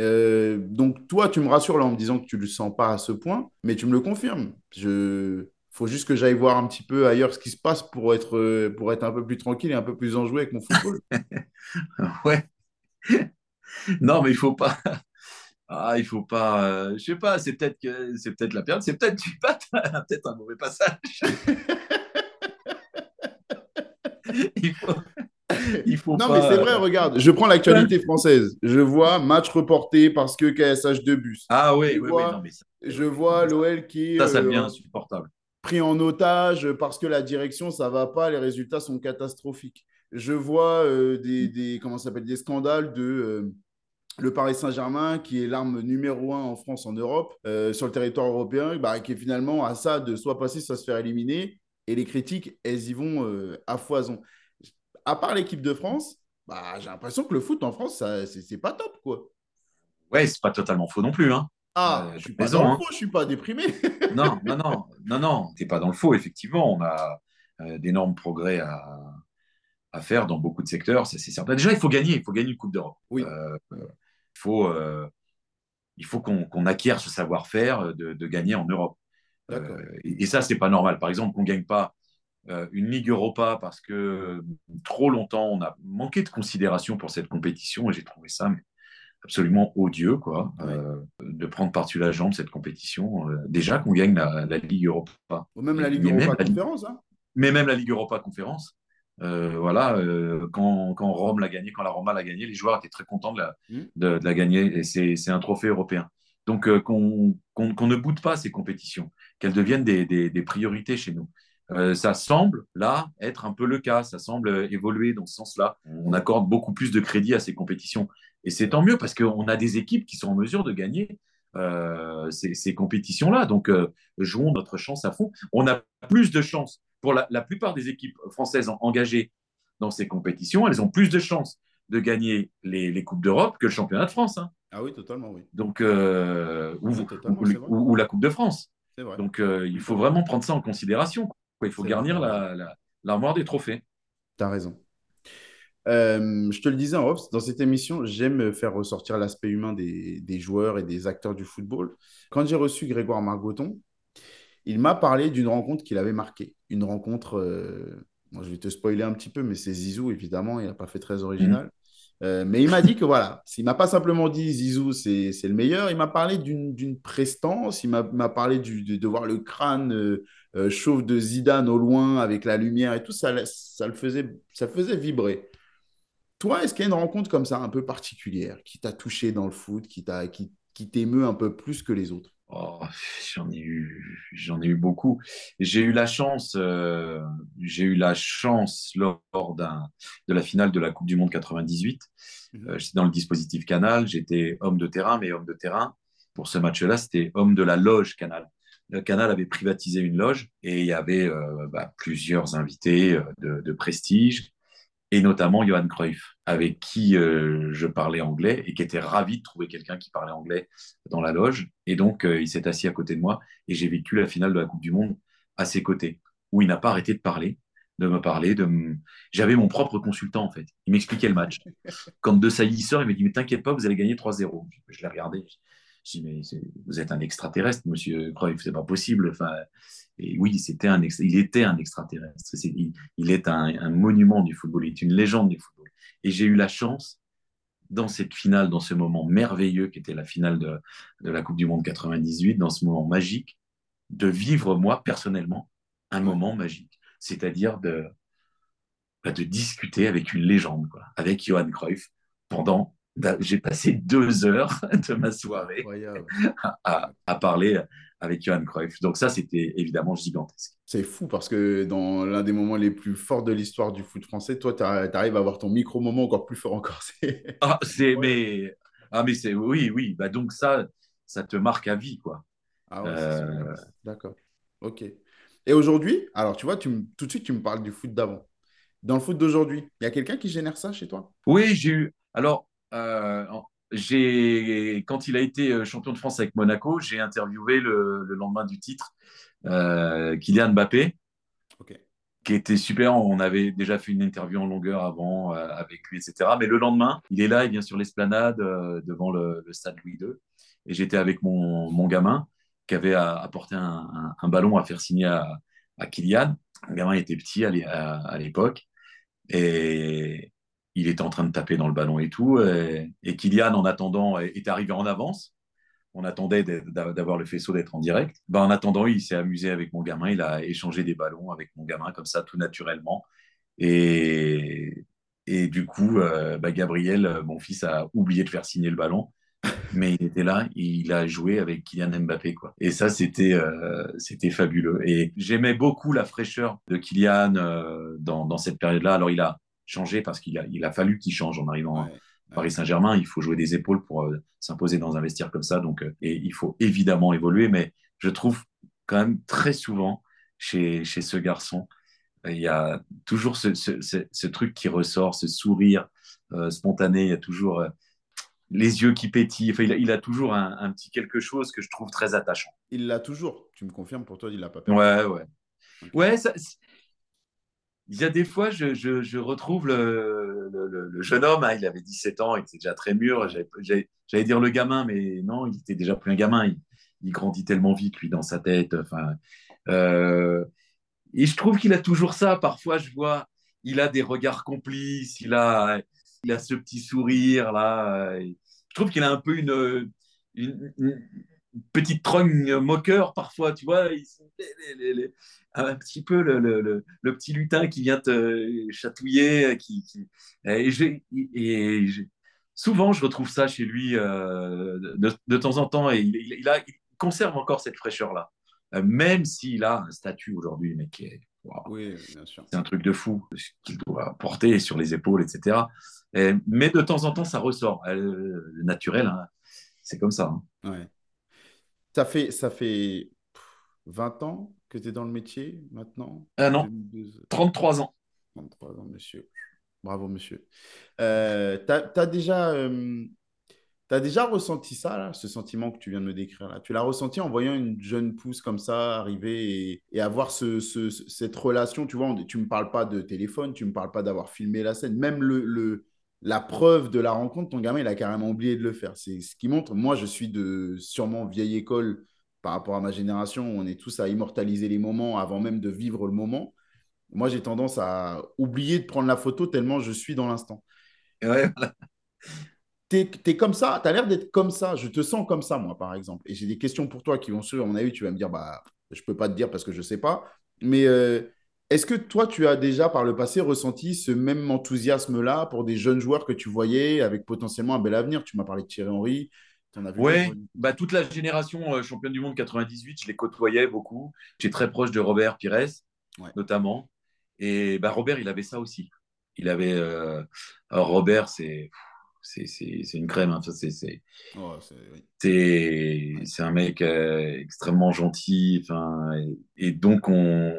Euh, donc, toi, tu me rassures là en me disant que tu ne le sens pas à ce point, mais tu me le confirmes. Il faut juste que j'aille voir un petit peu ailleurs ce qui se passe pour être, pour être un peu plus tranquille et un peu plus enjoué avec mon football. ouais. non, mais il faut pas. Ah, il faut pas. Euh, je sais pas. C'est peut-être que c'est peut-être la période. C'est peut-être tu pas peut-être un mauvais passage. il faut. Il faut non, mais c'est vrai, regarde, je prends l'actualité française. Je vois match reporté parce que KSH de bus. Ah oui, oui, oui non, mais ça... Je vois l'OL qui. Ça, ça devient euh, insupportable. Pris en otage parce que la direction, ça va pas, les résultats sont catastrophiques. Je vois euh, des, des, comment s'appelle, des scandales de le Paris Saint-Germain, qui est l'arme numéro un en France, en Europe, euh, sur le territoire européen, bah, qui est finalement à ça de soit passer, soit se faire éliminer. Et les critiques, elles y vont euh, à foison. À part l'équipe de France, bah, j'ai l'impression que le foot en France, c'est pas top, quoi. Ouais, c'est pas totalement faux non plus. Hein. Ah, euh, je suis pas dans le hein. faux, je suis pas déprimé. non, non, non, non, non, t'es pas dans le faux, effectivement. On a d'énormes progrès à, à faire dans beaucoup de secteurs, c'est certain. Déjà, il faut gagner, il faut gagner une Coupe d'Europe. Oui euh, il faut qu'on acquiert ce savoir-faire de, gagner en Europe. Euh, et, ça, c'est pas normal. Par exemple, qu'on gagne pas euh, une Ligue Europa parce que trop longtemps, on a manqué de considération pour cette compétition et j'ai trouvé ça absolument odieux quoi, de prendre par-dessus la jambe cette compétition. déjà qu'on gagne la, Ligue Europa. Ou même la Ligue Europa Conférence. Hein. mais même la Ligue Europa Conférence. Euh, voilà, euh, quand, quand, Rome l'a gagné, quand la Roma l'a gagné, les joueurs étaient très contents de la, mmh. de, la gagner et c'est un trophée européen. Donc euh, qu'on ne boude pas ces compétitions, qu'elles deviennent des, des, priorités chez nous. ça semble là être un peu le cas, ça semble évoluer dans ce sens-là. On accorde beaucoup plus de crédit à ces compétitions et c'est tant mieux parce qu'on a des équipes qui sont en mesure de gagner ces, ces compétitions-là. Donc jouons notre chance à fond. On a plus de chances pour la, plupart des équipes françaises engagées dans ces compétitions, elles ont plus de chances de gagner les, Coupes d'Europe que le championnat de France. Hein. Ah oui, totalement, oui. Donc, euh, ou, la Coupe de France. Donc, euh, il faut vraiment prendre ça en considération. Il faut garnir l'armoire des trophées. Tu as raison. Euh, je te le disais en off, dans cette émission, j'aime faire ressortir l'aspect humain des, des, joueurs et des acteurs du football. Quand j'ai reçu Grégoire Margoton, il m'a parlé d'une rencontre qu'il avait marquée. Une rencontre, euh, je vais te spoiler un petit peu, mais c'est Zizou, évidemment, il n'a pas fait très original. Mhm. Euh, mais il m'a dit que voilà, il m'a pas simplement dit Zizou, c'est le meilleur, il m'a parlé d'une prestance, il m'a parlé de, voir le crâne euh, chauve de Zidane au loin avec la lumière et tout, ça, ça, le, faisait, ça faisait vibrer. Toi, est-ce qu'il y a une rencontre comme ça un peu particulière qui t'a touché dans le foot, qui t'émeut qui, qui un peu plus que les autres? Oh, j'en ai eu, j'en ai eu beaucoup. J'ai eu la chance, euh, j'ai eu la chance lors d'un, de la finale de la Coupe du Monde 98. Mhm. Euh, j'étais dans le dispositif Canal, j'étais homme de terrain, mais homme de terrain pour ce match-là, c'était homme de la loge Canal. Le Canal avait privatisé une loge et il y avait euh, bah, plusieurs invités de, de prestige et notamment Johan Cruyff, avec qui euh, je parlais anglais et qui était ravi de trouver quelqu'un qui parlait anglais dans la loge. Et donc, euh, il s'est assis à côté de moi et j'ai vécu la finale de la Coupe du Monde à ses côtés, où il n'a pas arrêté de parler, de me parler. De J'avais mon propre consultant, en fait. Il m'expliquait le match. Quand De Sailly sort, il me dit Mais t'inquiète pas, vous allez gagner 3-0. Je l'ai regardé. Je dis Mais vous êtes un extraterrestre, monsieur Cruyff, c'est pas possible. Enfin, et oui, un il était un extraterrestre. il, est un, monument du football, il est une légende du football. Et j'ai eu la chance, dans cette finale, dans ce moment merveilleux qui était la finale de, la Coupe du Monde 98, dans ce moment magique, de vivre, moi, personnellement, un moment magique. C'est-à-dire de, bah, de discuter avec une légende, avec Johan Cruyff, pendant j'ai passé deux heures de ma soirée à, à, parler avec Johan Cruyff. Donc ça, c'était évidemment gigantesque. C'est fou parce que dans l'un des moments les plus forts de l'histoire du foot français, toi, tu arrives à avoir ton micro-moment encore plus fort encore. ah, c'est, mais, ah, mais c'est, oui, oui. Bah, donc ça, ça te marque à vie, quoi. Ah ouais, euh... D'accord. Ok. Et aujourd'hui, alors tu vois, tu, tout de suite, tu me parles du foot d'avant. Dans le foot d'aujourd'hui, il y a quelqu'un qui génère ça chez toi? Oui, j'ai eu. Alors, euh, quand il a été euh, champion de France avec Monaco, j'ai interviewé le, lendemain du titre euh, Kylian Mbappé, qui était super. On avait déjà fait une interview en longueur avant avec lui, etc. Mais le lendemain, il est là, il vient sur l'esplanade devant le, stade Louis II. Et j'étais avec mon, gamin qui avait apporté un, ballon à faire signer à, Kylian. Le gamin était petit à l'époque. Et, il était en train de taper dans le ballon et tout. Et, Kylian, en attendant, est arrivé en avance. On attendait d'avoir le faisceau d'être en direct. Ben, en attendant, il s'est amusé avec mon gamin. Il a échangé des ballons avec mon gamin, comme ça, tout naturellement. Et, et du coup, euh, ben, Gabriel, mon fils, a oublié de faire signer le ballon. Mais il était là, il a joué avec Kylian Mbappé. Quoi. Et ça, c'était euh, c'était fabuleux. Et j'aimais beaucoup la fraîcheur de Kylian euh, dans, dans cette période-là. Alors, il a, changer parce qu'il a, il a fallu qu'il change en arrivant à Paris Saint-Germain. Il faut jouer des épaules pour euh, s'imposer dans un vestiaire comme ça. Donc, euh, et il faut évidemment évoluer. Mais je trouve quand même très souvent chez, chez ce garçon, il y a toujours ce, ce, truc qui ressort, ce sourire euh, spontané. Il y a toujours les yeux qui pétillent. Enfin, il, a, toujours un, petit quelque chose que je trouve très attachant. Il l'a toujours. Tu me confirmes pour toi, il l'a pas perdu. Ouais, ouais. Ouais, ça, il y a des fois, je, je, retrouve le, le, jeune homme, hein, il avait 17 ans, il était déjà très mûr. J'allais dire le gamin, mais non, il était déjà plus un gamin. Il, grandit tellement vite, lui, dans sa tête. Enfin, euh, et je trouve qu'il a toujours ça. Parfois, je vois, il a des regards complices, il a, il a ce petit sourire là. Je trouve qu'il a un peu une, une, petite trogne moqueur parfois, tu vois. un petit peu le, le, le, petit lutin qui vient te chatouiller. Qui, et, et souvent, je retrouve ça chez lui euh, de, de, temps en temps et il, il, a, il conserve encore cette fraîcheur-là, euh, même s'il a un statut aujourd'hui, mais qui est. Oui, bien sûr. C'est un truc de fou qu'il doit porter sur les épaules, etc. mais de temps en temps, ça ressort. Euh, naturel, hein, c'est comme ça. Hein. Ouais. Ça fait, ça fait 20 ans que tu es dans le métier maintenant? Ah non, 33 ans. 33 ans, monsieur. Bravo, monsieur. Euh, tu as, déjà, euh, as déjà ressenti ça, là, ce sentiment que tu viens de me décrire là? Tu l'as ressenti en voyant une jeune pousse comme ça arriver et, avoir ce, cette relation Tu vois, tu ne me parles pas de téléphone, tu ne me parles pas d'avoir filmé la scène. Même le, le la preuve de la rencontre, ton gamin, il a carrément oublié de le faire. C'est ce qui montre, moi, je suis de sûrement vieille école par rapport à ma génération, on est tous à immortaliser les moments avant même de vivre le moment. Moi, j'ai tendance à oublier de prendre la photo tellement je suis dans l'instant. Ouais, Tu es, comme ça, tu as l'air d'être comme ça. Je te sens comme ça, moi, par exemple. Et j'ai des questions pour toi qui vont suivre. À mon avis, tu vas me dire, bah, je ne peux pas te dire parce que je ne sais pas. Mais euh, est-ce que toi, tu as déjà par le passé ressenti ce même enthousiasme-là pour des jeunes joueurs que tu voyais avec potentiellement un bel avenir? Tu m'as parlé de Thierry Henry, Ouais, bah, toute la génération euh, championne du monde 98, je les côtoyais beaucoup. J'étais très proche de Robert Pires, notamment. Et bah, Robert, il avait ça aussi. Il avait. Euh, alors, Robert, c'est. C'est une crème. Hein. C'est oh, un mec euh, extrêmement gentil. Et, et, donc, on,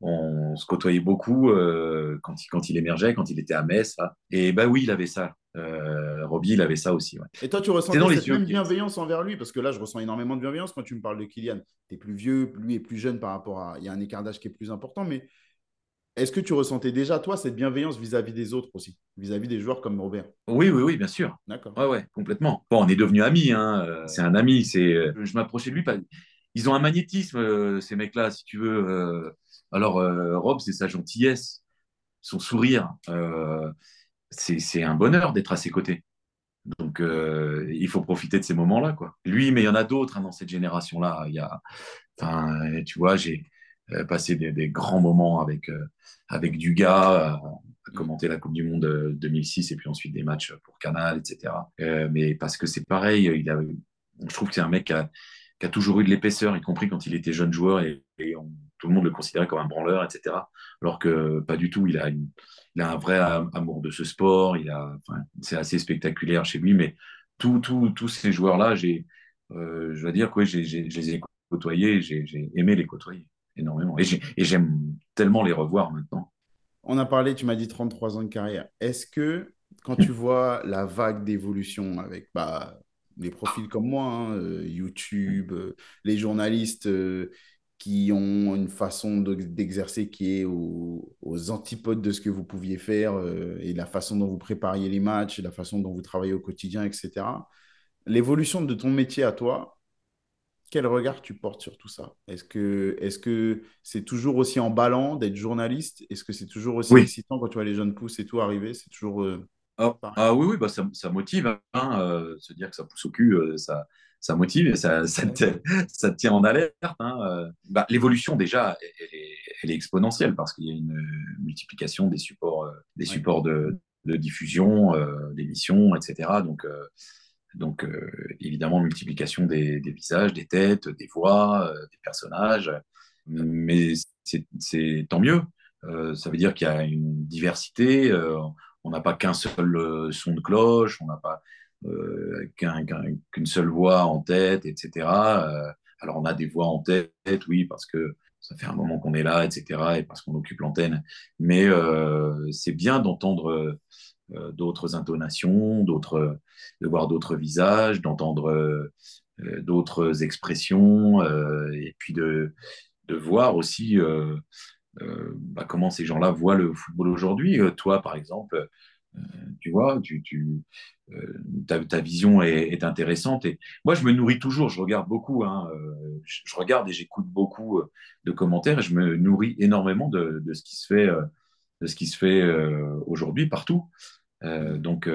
on se côtoyait beaucoup euh, quand, il, quand il émergeait, quand il était à Metz. Et bah oui, il avait ça. Euh, Robbie, il avait ça aussi. Et toi, tu ressens cette même bienveillance envers lui? Parce que là, je ressens énormément de bienveillance quand tu me parles de Kylian. Tu es plus vieux, lui est plus jeune par rapport à. Il y a un écart d'âge qui est plus important, mais est-ce que tu ressentais déjà, toi, cette bienveillance vis-à-vis des autres aussi, vis-à-vis des joueurs comme Robert? Oui, oui, oui, bien sûr. D'accord. Ouais, ouais, complètement. Bon, on est devenus amis. Hein. Euh, c'est un ami. C'est. Je m'approchais de lui. Pas... Ils ont un magnétisme, ces mecs-là, si tu veux. Alors, euh, Rob, c'est sa gentillesse, son sourire. Euh, c'est un bonheur d'être à ses côtés. Donc, euh, il faut profiter de ces moments-là. quoi. Lui, mais il y en a d'autres hein, dans cette génération-là. Il y a, tu vois, j'ai passé des, grands moments avec, avec Dugas, commenter la Coupe du Monde 2006 et puis ensuite des matchs pour Canal, etc. mais parce que c'est pareil, il je trouve que c'est un mec qui a, qui a toujours eu de l'épaisseur, y compris quand il était jeune joueur et, tout le monde le considérait comme un branleur, etc. Alors que pas du tout, il a, il a un vrai amour de ce sport, il a, c'est assez spectaculaire chez lui, mais tous ces joueurs-là, j'ai, euh, je dois dire que je les ai côtoyés, j'ai aimé les côtoyer énormément. Et j'aime tellement les revoir maintenant. On a parlé, tu m'as dit 33 ans de carrière. Est-ce que quand tu vois la vague d'évolution avec bah, des profils comme moi, hein, euh, YouTube, euh, les journalistes qui ont une façon d'exercer qui est aux, antipodes de ce que vous pouviez faire et la façon dont vous prépariez les matchs, la façon dont vous travaillez au quotidien, etc. L'évolution de ton métier à toi, quel regard tu portes sur tout ça? Est-ce que c'est -ce c'est toujours aussi emballant d'être journaliste? Est-ce que c'est toujours aussi excitant quand tu vois les jeunes pousses et tout arriver? C'est toujours ah, ah, oui, oui bah ça, ça motive. Hein, euh, se dire que ça pousse au cul, euh, ça, ça motive et ça, ça, te, ça tient en alerte. Hein, euh. bah, L'évolution, déjà, elle est, exponentielle parce qu'il y a une multiplication des supports, des supports de, de diffusion, d'émissions, etc. Donc, donc évidemment, multiplication des, des, visages, des têtes, des voix, des personnages. Mais c'est tant mieux. ça veut dire qu'il y a une diversité on n'a pas qu'un seul euh, son de cloche, on n'a pas euh, qu'une seule voix en tête, etc. Euh, alors on a des voix en tête, oui, parce que ça fait un moment qu'on est là, etc., et parce qu'on occupe l'antenne. Mais c'est bien d'entendre d'autres intonations, d'autres, de voir d'autres visages, d'entendre d'autres expressions, et puis de, de voir aussi bah, comment ces gens-là voient le football aujourd'hui? Euh, toi, par exemple, euh, tu vois, ta, vision est, intéressante. Et moi, je me nourris toujours, je regarde beaucoup, hein, je, regarde et j'écoute beaucoup de commentaires et je me nourris énormément de, ce qui se fait, de ce qui aujourd'hui partout. donc,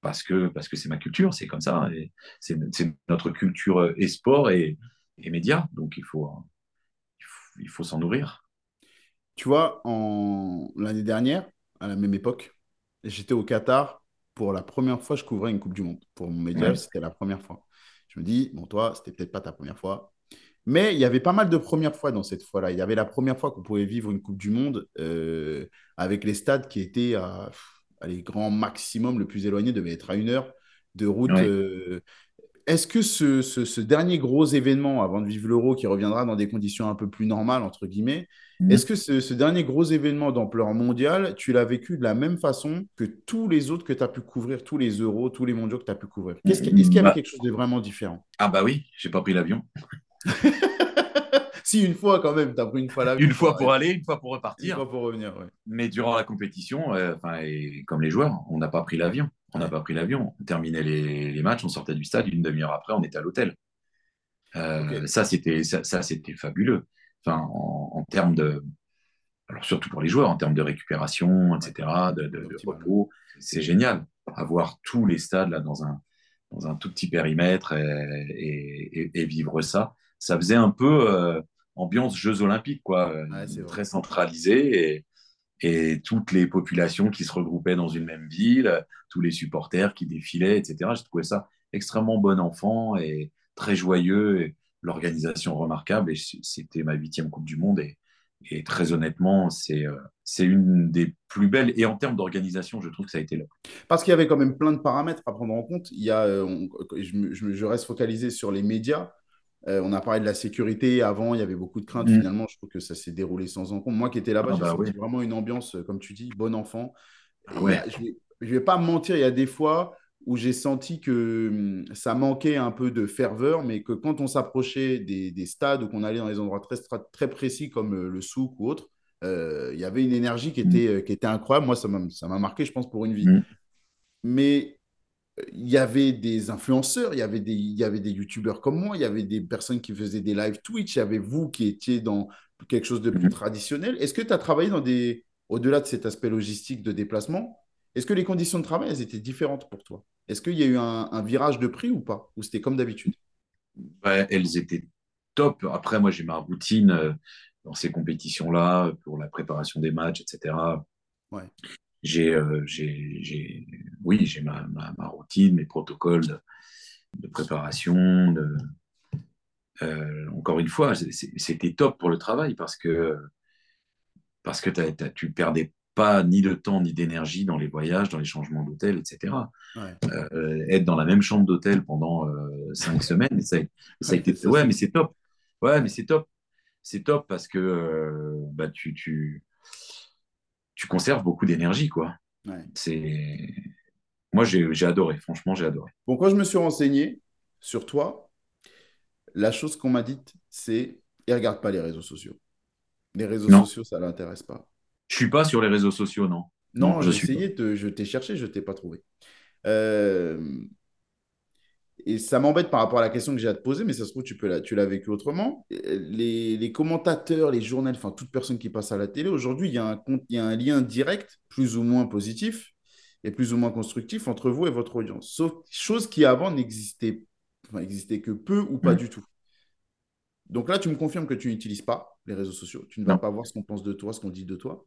parce que parce que c'est ma culture, c'est comme ça, c'est notre culture et sport et, et médias. Donc, il faut il faut s'en nourrir. Tu vois, en... l'année dernière, à la même époque, j'étais au Qatar pour la première fois, je couvrais une Coupe du Monde. Pour mon média, c'était la première fois. Je me dis, bon, toi, c'était peut-être pas ta première fois. Mais il y avait pas mal de premières fois dans cette fois-là. Il y avait la première fois qu'on pouvait vivre une Coupe du Monde euh, avec les stades qui étaient à, les grands maximum, le plus éloigné devait être à une heure de route. Euh, est-ce que ce, dernier gros événement avant de vivre l'euro qui reviendra dans des conditions un peu plus normales, entre guillemets, mhm. est-ce que ce, dernier gros événement d'ampleur mondiale, tu l'as vécu de la même façon que tous les autres que tu as pu couvrir, tous les euros, tous les mondiaux que tu as pu couvrir? Est-ce qu'il y avait bah quelque chose de vraiment différent? Ah bah oui, j'ai pas pris l'avion. si, une fois quand même, tu as pris une fois l'avion. Une fois pour aller, une fois pour repartir. Une fois pour revenir, oui. Mais durant la compétition, euh, comme les joueurs, on n'a pas pris l'avion. On n'a pas pris l'avion. On terminait les, matchs, on sortait du stade. Une demi-heure après, on était à l'hôtel. Euh, ça, c'était ça, c'était fabuleux. Enfin, en, termes de, alors surtout pour les joueurs, en termes de récupération, etc., de, repos, c'est génial. Avoir tous les stades là dans un dans un tout petit périmètre et, vivre ça, ça faisait un peu euh, ambiance Jeux Olympiques, quoi, très centralisé et toutes les populations qui se regroupaient dans une même ville, tous les supporters qui défilaient, etc. J'ai trouvé ça extrêmement bon enfant et très joyeux, et l'organisation remarquable. Et c'était ma huitième Coupe du Monde. Et, et très honnêtement, c'est euh, une des plus belles. Et en termes d'organisation, je trouve que ça a été là. Parce qu'il y avait quand même plein de paramètres à prendre en compte. Il y a, euh, je, reste focalisé sur les médias. Euh, on a parlé de la sécurité. Avant, il y avait beaucoup de craintes. Mm. Finalement, je trouve que ça s'est déroulé sans encombre. Moi qui étais là-bas, ah j'ai bah vraiment une ambiance, comme tu dis, bon enfant. Ouais. je ne vais, pas me mentir, il y a des fois où j'ai senti que hum, ça manquait un peu de ferveur, mais que quand on s'approchait des, stades ou qu'on allait dans des endroits très, très précis comme euh, le souk ou autre, euh, il y avait une énergie qui mm. était, euh, qui était incroyable. Moi, ça m'a marqué, je pense, pour une vie. Mm. Mais il y avait des influenceurs, il y avait des, il y avait des youtubeurs comme moi, il y avait des personnes qui faisaient des live Twitch, il y avait vous qui étiez dans quelque chose de plus mm. traditionnel. Est-ce que tu as travaillé dans des, au-delà de cet aspect logistique de déplacement, est-ce que les conditions de travail, elles étaient différentes pour toi? Est-ce qu'il y a eu un, virage de prix ou pas? Ou c'était comme d'habitude? Elles étaient top. Après, moi, j'ai ma routine euh, dans ces compétitions-là, pour la préparation des matchs, etc. Ouais. J'ai, euh, oui, j'ai ma, routine, mes protocoles de, préparation. Euh, encore une fois, c'était top pour le travail parce que, parce que tu perdais pas ni de temps ni d'énergie dans les voyages, dans les changements d'hôtel, etc. Euh, être dans la même chambre d'hôtel pendant euh, cinq semaines, ça, ça a été. Ouais, mais c'est top. Ouais, mais c'est top. C'est top parce que bah, tu, tu, tu, conserves beaucoup d'énergie, quoi. C'est. Moi, j'ai adoré. Franchement, j'ai adoré. Bon, quand je me suis renseigné sur toi, la chose qu'on m'a dite, c'est il regarde pas les réseaux sociaux. Les réseaux sociaux, ça l'intéresse pas. Je suis pas sur les réseaux sociaux, non. Non, j'ai essayé, de, je t'ai cherché, je t'ai pas trouvé. Euh, et ça m'embête par rapport à la question que j'ai à te poser, mais ça se trouve, tu, peux tu l'as vécu autrement. Les, commentateurs, les journalistes, enfin, toute personne qui passe à la télé, aujourd'hui, il y, a un, il y a un lien direct, plus ou moins positif et plus ou moins constructif entre vous et votre audience. Sauf, chose qui avant n'existait enfin, que peu ou pas mmh. du tout. Donc là, tu me confirmes que tu n'utilises pas les réseaux sociaux. Tu ne vas pas voir ce qu'on pense de toi, ce qu'on dit de toi.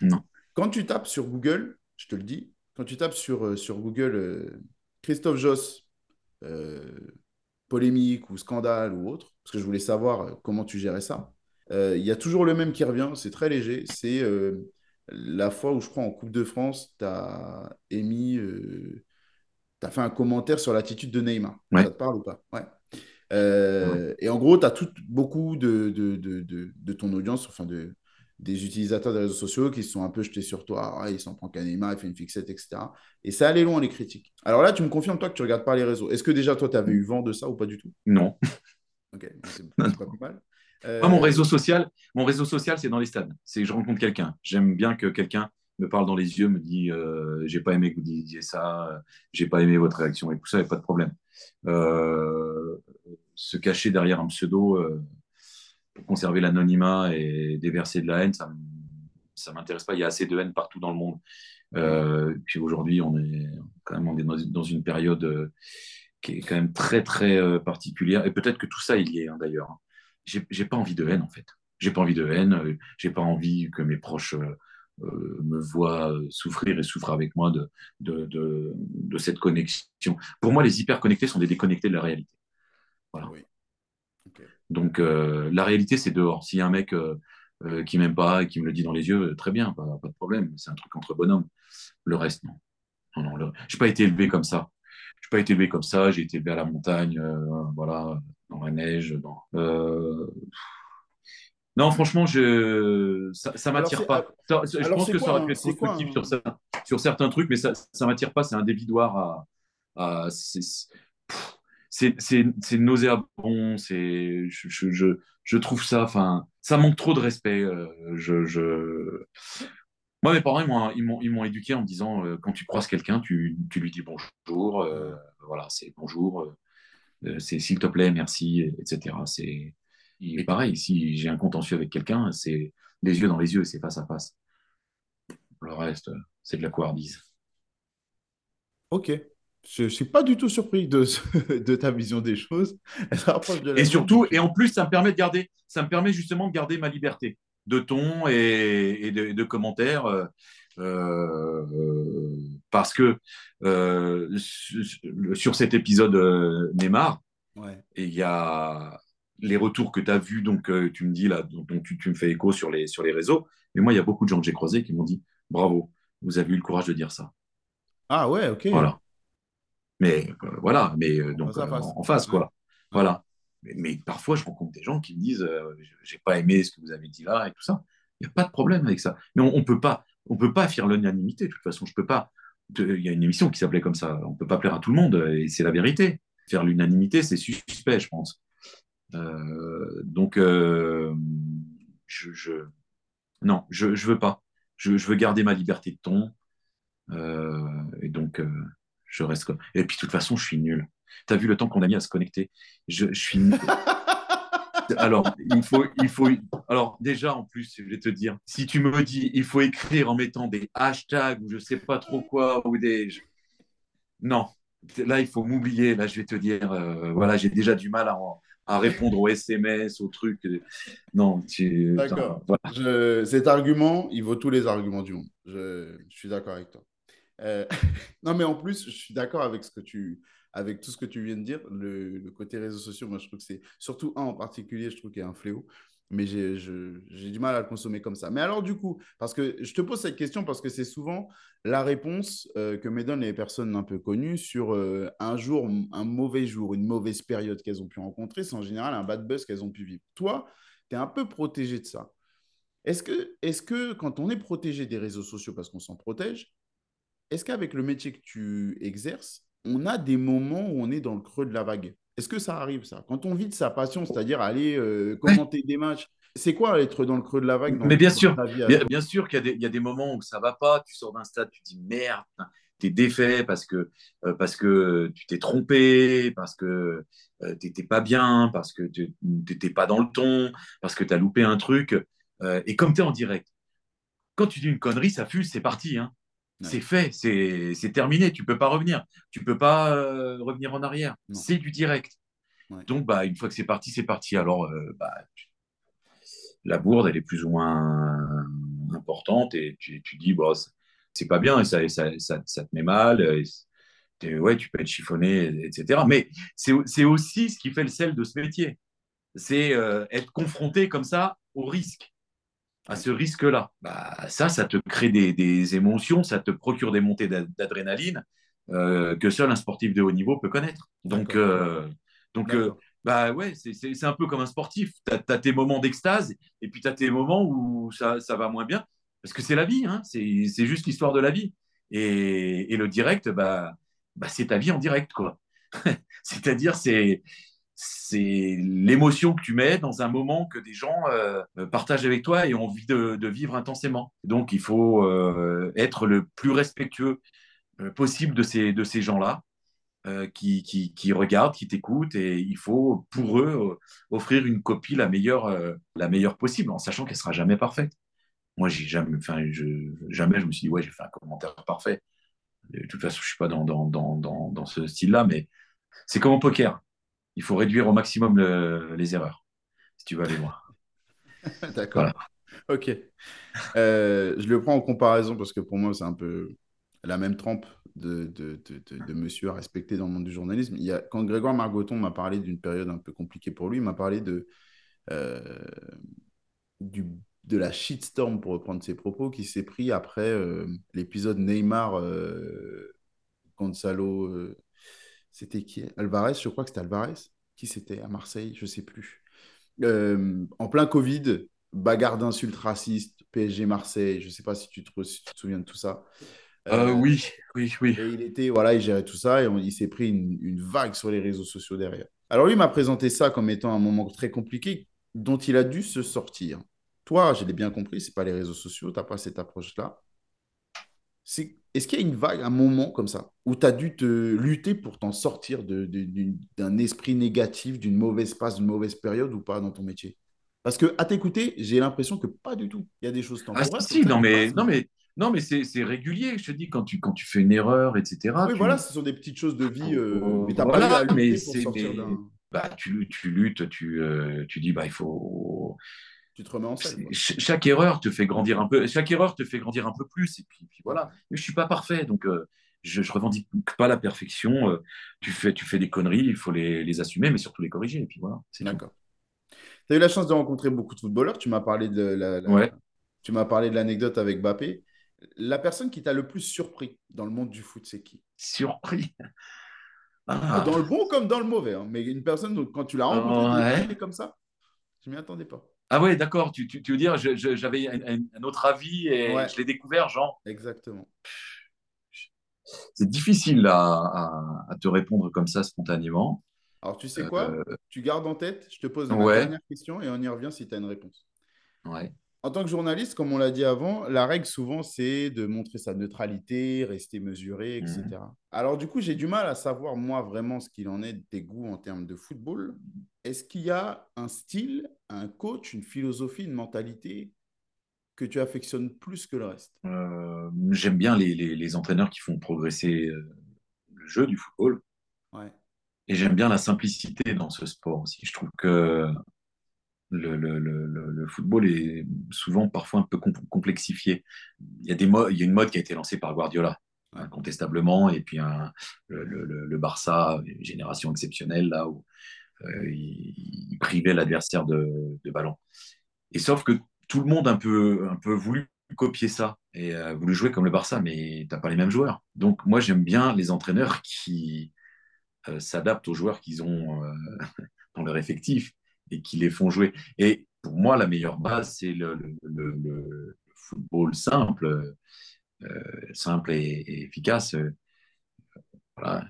Non. Quand tu tapes sur Google, je te le dis, quand tu tapes sur, euh, sur Google euh, Christophe Joss, euh, polémique ou scandale ou autre, parce que je voulais savoir comment tu gérais ça, il y a toujours le même qui revient, c'est très léger. C'est la fois où je crois en Coupe de France, tu as émis, tu as fait un commentaire sur l'attitude de Neymar. Ça te parle ou pas? Ouais. Et en gros, tu as tout, beaucoup de, de, de, de, ton audience, enfin de, des utilisateurs des réseaux sociaux qui se sont un peu jetés sur toi. Ah, il s'en prend qu'un il fait une fixette, etc. Et ça allait loin, les critiques. Alors là, tu me confirmes, toi, que tu regardes pas les réseaux. Est-ce que déjà, toi, tu avais eu vent de ça ou pas du tout? Non. Ok, c'est pas plus mal. mon réseau social, mon réseau social, c'est dans les stades. C'est que je rencontre quelqu'un. J'aime bien que quelqu'un me parle dans les yeux, me dit euh, j'ai pas aimé que vous disiez ça, j'ai pas aimé votre réaction et tout ça, il n'y a pas de problème. Euh, se cacher derrière un pseudo, conserver l'anonymat et déverser de la haine, ça ne m'intéresse pas. Il y a assez de haine partout dans le monde. Euh, puis aujourd'hui, on est quand même dans une période euh, qui est quand même très très euh, particulière. Et peut-être que tout ça, est hein, d'ailleurs. Hein. J'ai pas envie de haine en fait. J'ai pas envie de haine. J'ai pas envie que mes proches me voient souffrir et souffrent avec moi de, cette connexion. Pour moi, les hyper connectés sont des déconnectés de la réalité. Voilà. Donc euh, la réalité, c'est dehors. S'il y a un mec euh, euh, qui m'aime pas et qui me le dit dans les yeux, très bien, pas, de problème. C'est un truc entre bonhommes. Le reste, non. non, non Je n'ai pas été élevé comme ça. Je n'ai pas été élevé comme ça. J'ai été élevé à la montagne, voilà, dans la neige. Dans, non, franchement, je... ça ne m'attire pas. je pense que ça aurait pu être constructif sur, sur, certains trucs, mais ça ne m'attire pas. C'est un dévidoir à. à c'est nauséabond, c'est je, je, je, trouve ça, enfin, ça manque trop de respect. Euh, je, je... Moi, mes parents, ils m'ont éduqué en me disant euh, quand tu croises quelqu'un, tu, tu, lui dis bonjour, euh, voilà, c'est bonjour, c'est s'il te plaît, merci, etc. C'est et pareil, si j'ai un contentieux avec quelqu'un, c'est les yeux dans les yeux, c'est face à face. Le reste, c'est de la couardise. Ok. Je ne suis pas du tout surpris de, de ta vision des choses. et surtout, et en plus, ça me permet de garder, ça me permet justement de garder ma liberté. de ton et, de, commentaires. parce que sur cet épisode Neymar, et il y a les retours que tu as vus, donc tu me dis là, donc, tu, tu, me fais écho sur les, sur les réseaux. Mais moi, il y a beaucoup de gens que j'ai croisés qui m'ont dit bravo, vous avez eu le courage de dire ça. Ah ouais, ok. Voilà. Mais euh, voilà, mais euh, donc en, face, quoi. Voilà. Mais, parfois, je rencontre des gens qui me disent euh, j'ai pas aimé ce que vous avez dit là et tout ça. Il n'y a pas de problème avec ça. Mais on, ne peut pas, on peut pas faire l'unanimité. De toute façon, je peux pas. Il y a une émission qui s'appelait comme ça. On peut pas plaire à tout le monde et c'est la vérité. Faire l'unanimité, c'est suspect, je pense. donc, je, je, non, je, je veux pas. Je, je, veux garder ma liberté de ton. et donc, je reste comme. Et puis, de toute façon, je suis nul. Tu as vu le temps qu'on a mis à se connecter? Je, je suis nul. Alors, il faut, il faut. Alors, déjà, en plus, je vais te dire, si tu me dis, il faut écrire en mettant des hashtags ou je sais pas trop quoi, ou des. Non, là, il faut m'oublier. Là, je vais te dire, euh, voilà, j'ai déjà du mal à, à, répondre aux SMS, aux trucs. Non, tu. D'accord. Voilà. Cet argument, il vaut tous les arguments du monde. Je, je suis d'accord avec toi. Euh, non, mais en plus, je suis d'accord avec ce que tu, avec tout ce que tu viens de dire. Le, côté réseaux sociaux, moi, je trouve que c'est surtout un en particulier, je trouve qu'il y a un fléau. Mais j'ai du mal à le consommer comme ça. Mais alors, du coup, parce que je te pose cette question parce que c'est souvent la réponse euh, que me donnent les personnes un peu connues sur euh, un jour, un mauvais jour, une mauvaise période qu'elles ont pu rencontrer. C'est en général un bad buzz qu'elles ont pu vivre. Toi, tu es un peu protégé de ça. Est-ce que, est que quand on est protégé des réseaux sociaux parce qu'on s'en protège, est-ce qu'avec le métier que tu exerces, on a des moments où on est dans le creux de la vague? Est-ce que ça arrive, ça? Quand on vit de sa passion, c'est-à-dire aller euh, commenter des matchs, c'est quoi être dans le creux de la vague Mais bien sûr, bien, sûr qu'il y, a des moments où ça va pas, tu sors d'un stade, tu te dis merde, tu es défait parce que, euh, parce que tu t'es trompé, parce que euh, tu n'étais pas bien, parce que tu n'étais pas dans le ton, parce que tu as loupé un truc. et comme tu es en direct, quand tu dis une connerie, ça fuse, c'est parti. Hein. C'est fait, c'est terminé. Tu peux pas revenir. Tu peux pas euh, revenir en arrière. C'est du direct. Donc, bah, une fois que c'est parti, c'est parti. Alors, euh, bah, la bourde, elle est plus ou moins importante et tu, tu dis, bon, c'est pas bien et ça, ça, ça, te met mal. ouais, tu peux être chiffonné, etc. Mais c'est aussi ce qui fait le sel de ce métier. C'est euh, être confronté comme ça au risque à ce risque-là. Bah, ça, ça te crée des, émotions, ça te procure des montées d'adrénaline euh, que seul un sportif de haut niveau peut connaître. Donc, euh, donc euh, bah ouais, c'est un peu comme un sportif. Tu as, tes moments d'extase et puis tu as tes moments où ça, ça, va moins bien. Parce que c'est la vie, hein, c'est juste l'histoire de la vie. Et, et le direct, bah, bah c'est ta vie en direct. quoi. C'est-à-dire, c'est c'est l'émotion que tu mets dans un moment que des gens euh, partagent avec toi et ont envie de, vivre intensément. Donc, il faut euh, être le plus respectueux euh, possible de ces, de ces gens-là qui, qui, regardent, qui t'écoutent et il faut pour eux offrir une copie la meilleure, la meilleure possible en sachant qu'elle sera jamais parfaite. Moi, j'ai jamais, je, jamais je me suis dit, ouais, j'ai fait un commentaire parfait. De toute façon, je suis pas dans, dans, dans, dans ce style-là, mais c'est comme au poker il faut réduire au maximum les erreurs, si tu veux aller voir. D'accord. Ok. Euh, je le prends en comparaison parce que pour moi, c'est un peu la même trempe de, de, monsieur à respecter dans le monde du journalisme. Il y a, quand Grégoire Margoton m'a parlé d'une période un peu compliquée pour lui, il m'a parlé de, euh, du, de la shitstorm, pour reprendre ses propos, qui s'est pris après euh, l'épisode Neymar, Gonzalo c'était qui? Alvarez, je crois que c'était Alvarez. Qui c'était? À Marseille Je ne sais plus. Euh, en plein Covid, bagarre d'insultes racistes, PSG Marseille, je ne sais pas si tu, te, souviens de tout ça. Euh, oui, oui, oui. Et il était, voilà, il gérait tout ça et il s'est pris une, vague sur les réseaux sociaux derrière. Alors lui m'a présenté ça comme étant un moment très compliqué dont il a dû se sortir. Toi, je l'ai bien compris, c'est pas les réseaux sociaux, tu n'as pas cette approche-là. Est-ce qu'il y a une vague, un moment comme ça, où tu as dû te lutter pour t'en sortir d'un esprit négatif, d'une mauvaise passe, d'une mauvaise période ou pas dans ton métier? Parce que à t'écouter, j'ai l'impression que pas du tout. Il y a des choses temporaires. Ah si, non mais, non mais, non mais c'est régulier, je te dis, quand tu, quand tu fais une erreur, etc. Oui, voilà, ce sont des petites choses de vie. Euh, oh, mais tu voilà, pas mais pour sortir bah, tu, tu, luttes, tu, euh, tu dis, bah, il faut Tu te remets en scène. Chaque erreur te fait grandir un peu. Chaque erreur te fait grandir un peu plus. Et puis, puis voilà. Mais je suis pas parfait, donc euh, je, ne revendique pas la perfection. Euh, tu fais, tu fais des conneries, il faut les, les, assumer, mais surtout les corriger. Et puis voilà. D'accord. Tu as eu la chance de rencontrer beaucoup de footballeurs. Tu m'as parlé de la, ouais. tu m'as parlé de l'anecdote avec Bappé. La personne qui t'a le plus surpris dans le monde du foot, c'est qui? Surpris? Ah. Dans le bon comme dans le mauvais. Hein. Mais une personne, quand tu l'as rencontrée, comme ça, je m'y attendais pas. Ah ouais, d'accord. Tu, tu, veux dire, j'avais un, autre avis et je l'ai découvert, Jean Exactement. C'est difficile à, à, te répondre comme ça spontanément. Alors, tu sais quoi? Euh, Tu gardes en tête, je te pose une dernière question et on y revient si tu as une réponse. Ouais. En tant que journaliste, comme on l'a dit avant, la règle souvent c'est de montrer sa neutralité, rester mesuré, etc. Mmh. Alors du coup, j'ai du mal à savoir moi vraiment ce qu'il en est de tes goûts en termes de football. Est-ce qu'il y a un style, un coach, une philosophie, une mentalité que tu affectionnes plus que le reste? Euh, J'aime bien les, entraîneurs qui font progresser euh, le jeu du football. Ouais. Et j'aime bien la simplicité dans ce sport aussi. Je trouve que le, le, le, le, football est souvent parfois un peu complexifié. Il y, a des il y a une mode qui a été lancée par Guardiola, incontestablement, et puis un, le, Barça, une génération exceptionnelle, là où euh, il, privait l'adversaire de, de, ballon. Et sauf que tout le monde a un peu, un peu voulu copier ça et a voulu jouer comme le Barça, mais tu n'as pas les mêmes joueurs. Donc moi, j'aime bien les entraîneurs qui euh, s'adaptent aux joueurs qu'ils ont euh, dans leur effectif et qui les font jouer. Et pour moi, la meilleure base, c'est le, football simple, euh, simple et, efficace. Voilà.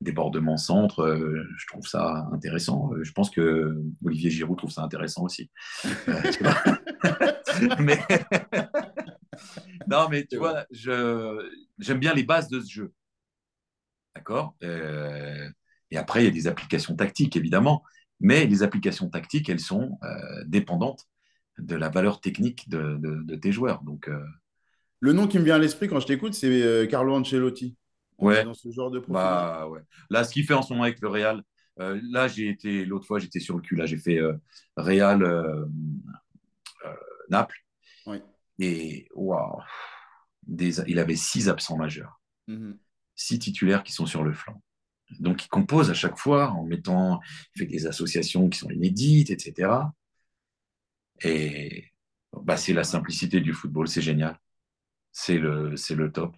Débordement centre, euh, je trouve ça intéressant. Je pense que Olivier Giroud trouve ça intéressant aussi. non, mais tu vois, j'aime bien les bases de ce jeu. D'accord? Euh, Et après, il y a des applications tactiques, évidemment. Mais les applications tactiques, elles sont euh, dépendantes de la valeur technique de, tes joueurs. Donc, euh, Le nom qui me vient à l'esprit quand je t'écoute, c'est euh, Carlo Ancelotti. Ouais. Dans ce genre de bah, ouais. Là, ce qu'il fait en ce moment avec le Real, là, j'ai été, l'autre fois, j'étais sur le cul. Là, j'ai fait Real Naples. Et waouh, il avait six absents majeurs. Mhm. Six titulaires qui sont sur le flanc. Donc, il compose à chaque fois en mettant, il fait des associations qui sont inédites, etc. Et bah, c'est la simplicité du football, c'est génial. C'est le, c'est le top.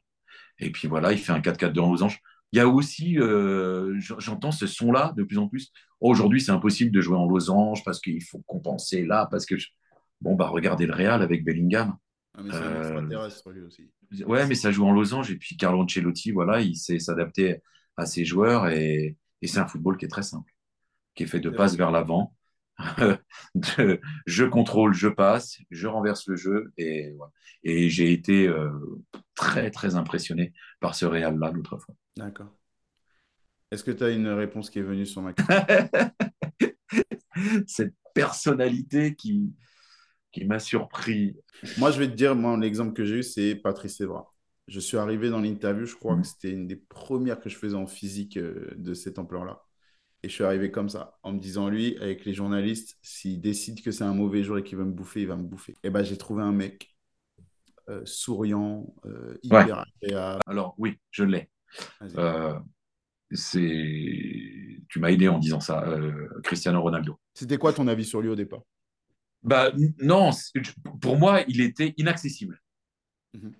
Et puis voilà, il fait un 4-4-2 en losange. Il y a aussi, euh, j'entends ce son-là de plus en plus. Aujourd'hui, c'est impossible de jouer en losange parce qu'il faut compenser là, parce que bon bah regardez le Real avec Bellingham. Ah, mais euh, lui aussi. Ouais, mais ça joue en losange et puis Carlo Ancelotti, voilà, il sait s'adapter à ses joueurs et, c'est un football qui est très simple, qui est fait de passe vers l'avant. je contrôle, je passe, je renverse le jeu et, et j'ai été euh, très très impressionné par ce Real là l'autre fois. D'accord. Est-ce que tu as une réponse qui est venue sur ma question? Cette personnalité qui, qui m'a surpris. Moi, je vais te dire, moi, l'exemple que j'ai eu, c'est Patrice Evra. Je suis arrivé dans l'interview, je crois que mm. c'était une des premières que je faisais en physique euh, de cette ampleur-là. Et je suis arrivé comme ça, en me disant, lui, avec les journalistes, s'il décide que c'est un mauvais jour et qu'il va me bouffer, il va me bouffer. Et ben j'ai trouvé un mec euh, souriant, euh, hyper agréable. Alors, oui, je l'ai. c'est... Tu m'as aidé en disant ça, Cristiano Ronaldo. C'était quoi ton avis sur lui au départ? Bah, Non, pour moi, il était inaccessible. Mhm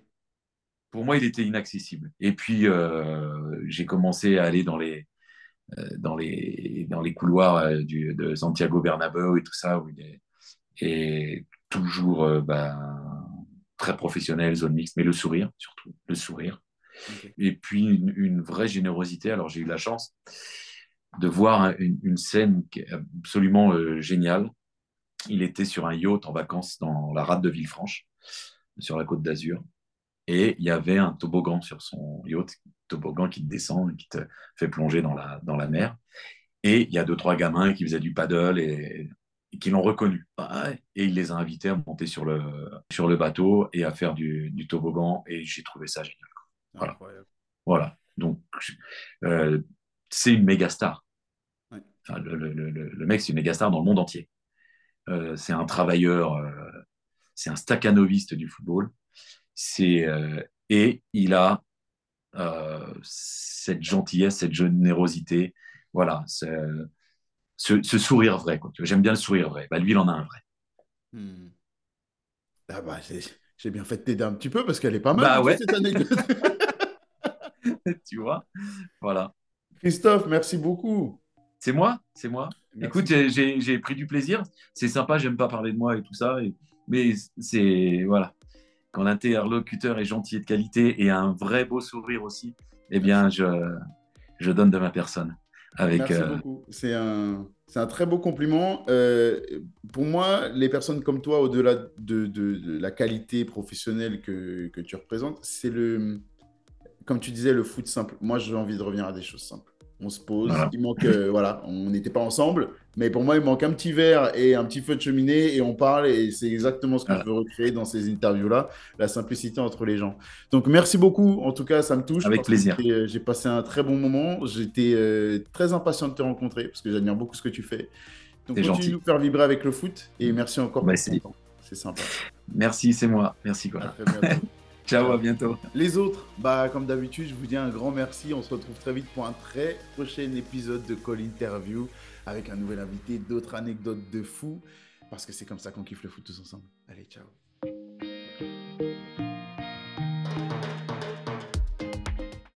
pour moi, il était inaccessible. Et puis, euh, j'ai commencé à aller dans les, euh, dans les, dans les couloirs euh, du, de Santiago Bernabéu et tout ça, où il est, et toujours ben, très professionnel, zone mixte, mais le sourire, surtout, le sourire. Et puis, une, vraie générosité. Alors, j'ai eu la chance de voir une, une scène absolument géniale. Il était sur un yacht en vacances dans la rade de Villefranche, sur la côte d'Azur. Et il y avait un toboggan sur son yacht, toboggan qui te descend et qui te fait plonger dans la, dans la mer. Et il y a deux, trois gamins qui faisaient du paddle et, qui l'ont reconnu. Et il les a invités à monter sur le, sur le bateau et à faire du, du toboggan. Et j'ai trouvé ça génial. Voilà. voilà. Donc, euh, c'est une méga star. le, le, le, mec, c'est une méga star dans le monde entier. Euh, c'est un travailleur, euh, c'est un staccanoviste du football. C'est, et il a cette gentillesse, cette générosité. Voilà, ce, ce, sourire vrai. J'aime bien le sourire vrai. Bah, lui, il en a un vrai. Hmm. Ah bah, j'ai bien fait de t'aider un petit peu parce qu'elle est pas mal, bah ouais. cette anecdote. tu vois, voilà. Christophe, merci beaucoup. C'est moi, c'est moi? Écoute, j'ai pris du plaisir. C'est sympa, j'aime pas parler de moi et tout ça. Mais c'est, voilà, quand l'interlocuteur est gentil et de qualité et a un vrai beau sourire aussi, eh bien, je, je donne de ma personne. Avec, Merci euh, beaucoup. C'est un, c'est un très beau compliment. Euh, pour moi, les personnes comme toi, au-delà de, de, la qualité professionnelle que, que tu représentes, c'est le, comme tu disais, le foot simple. Moi, j'ai envie de revenir à des choses simples on se pose. Il manque, euh, voilà, on n'était pas ensemble, mais pour moi, il manque un petit verre et un petit feu de cheminée et on parle et c'est exactement ce que je veux recréer dans ces interviews-là, la simplicité entre les gens. Donc, merci beaucoup. En tout cas, ça me touche. Avec plaisir. Euh, j'ai passé un très bon moment. J'étais euh, très impatient de te rencontrer parce que j'admire beaucoup ce que tu fais. Donc, continue de nous faire vibrer avec le foot et merci encore pour temps. C'est sympa. Merci, c'est moi. Merci quoi. Ciao, à bientôt. Les autres, bah comme d'habitude, je vous dis un grand merci. On se retrouve très vite pour un très prochain épisode de Call Interview avec un nouvel invité, d'autres anecdotes de fou, parce que c'est comme ça qu'on kiffe le foot tous ensemble. Allez, ciao.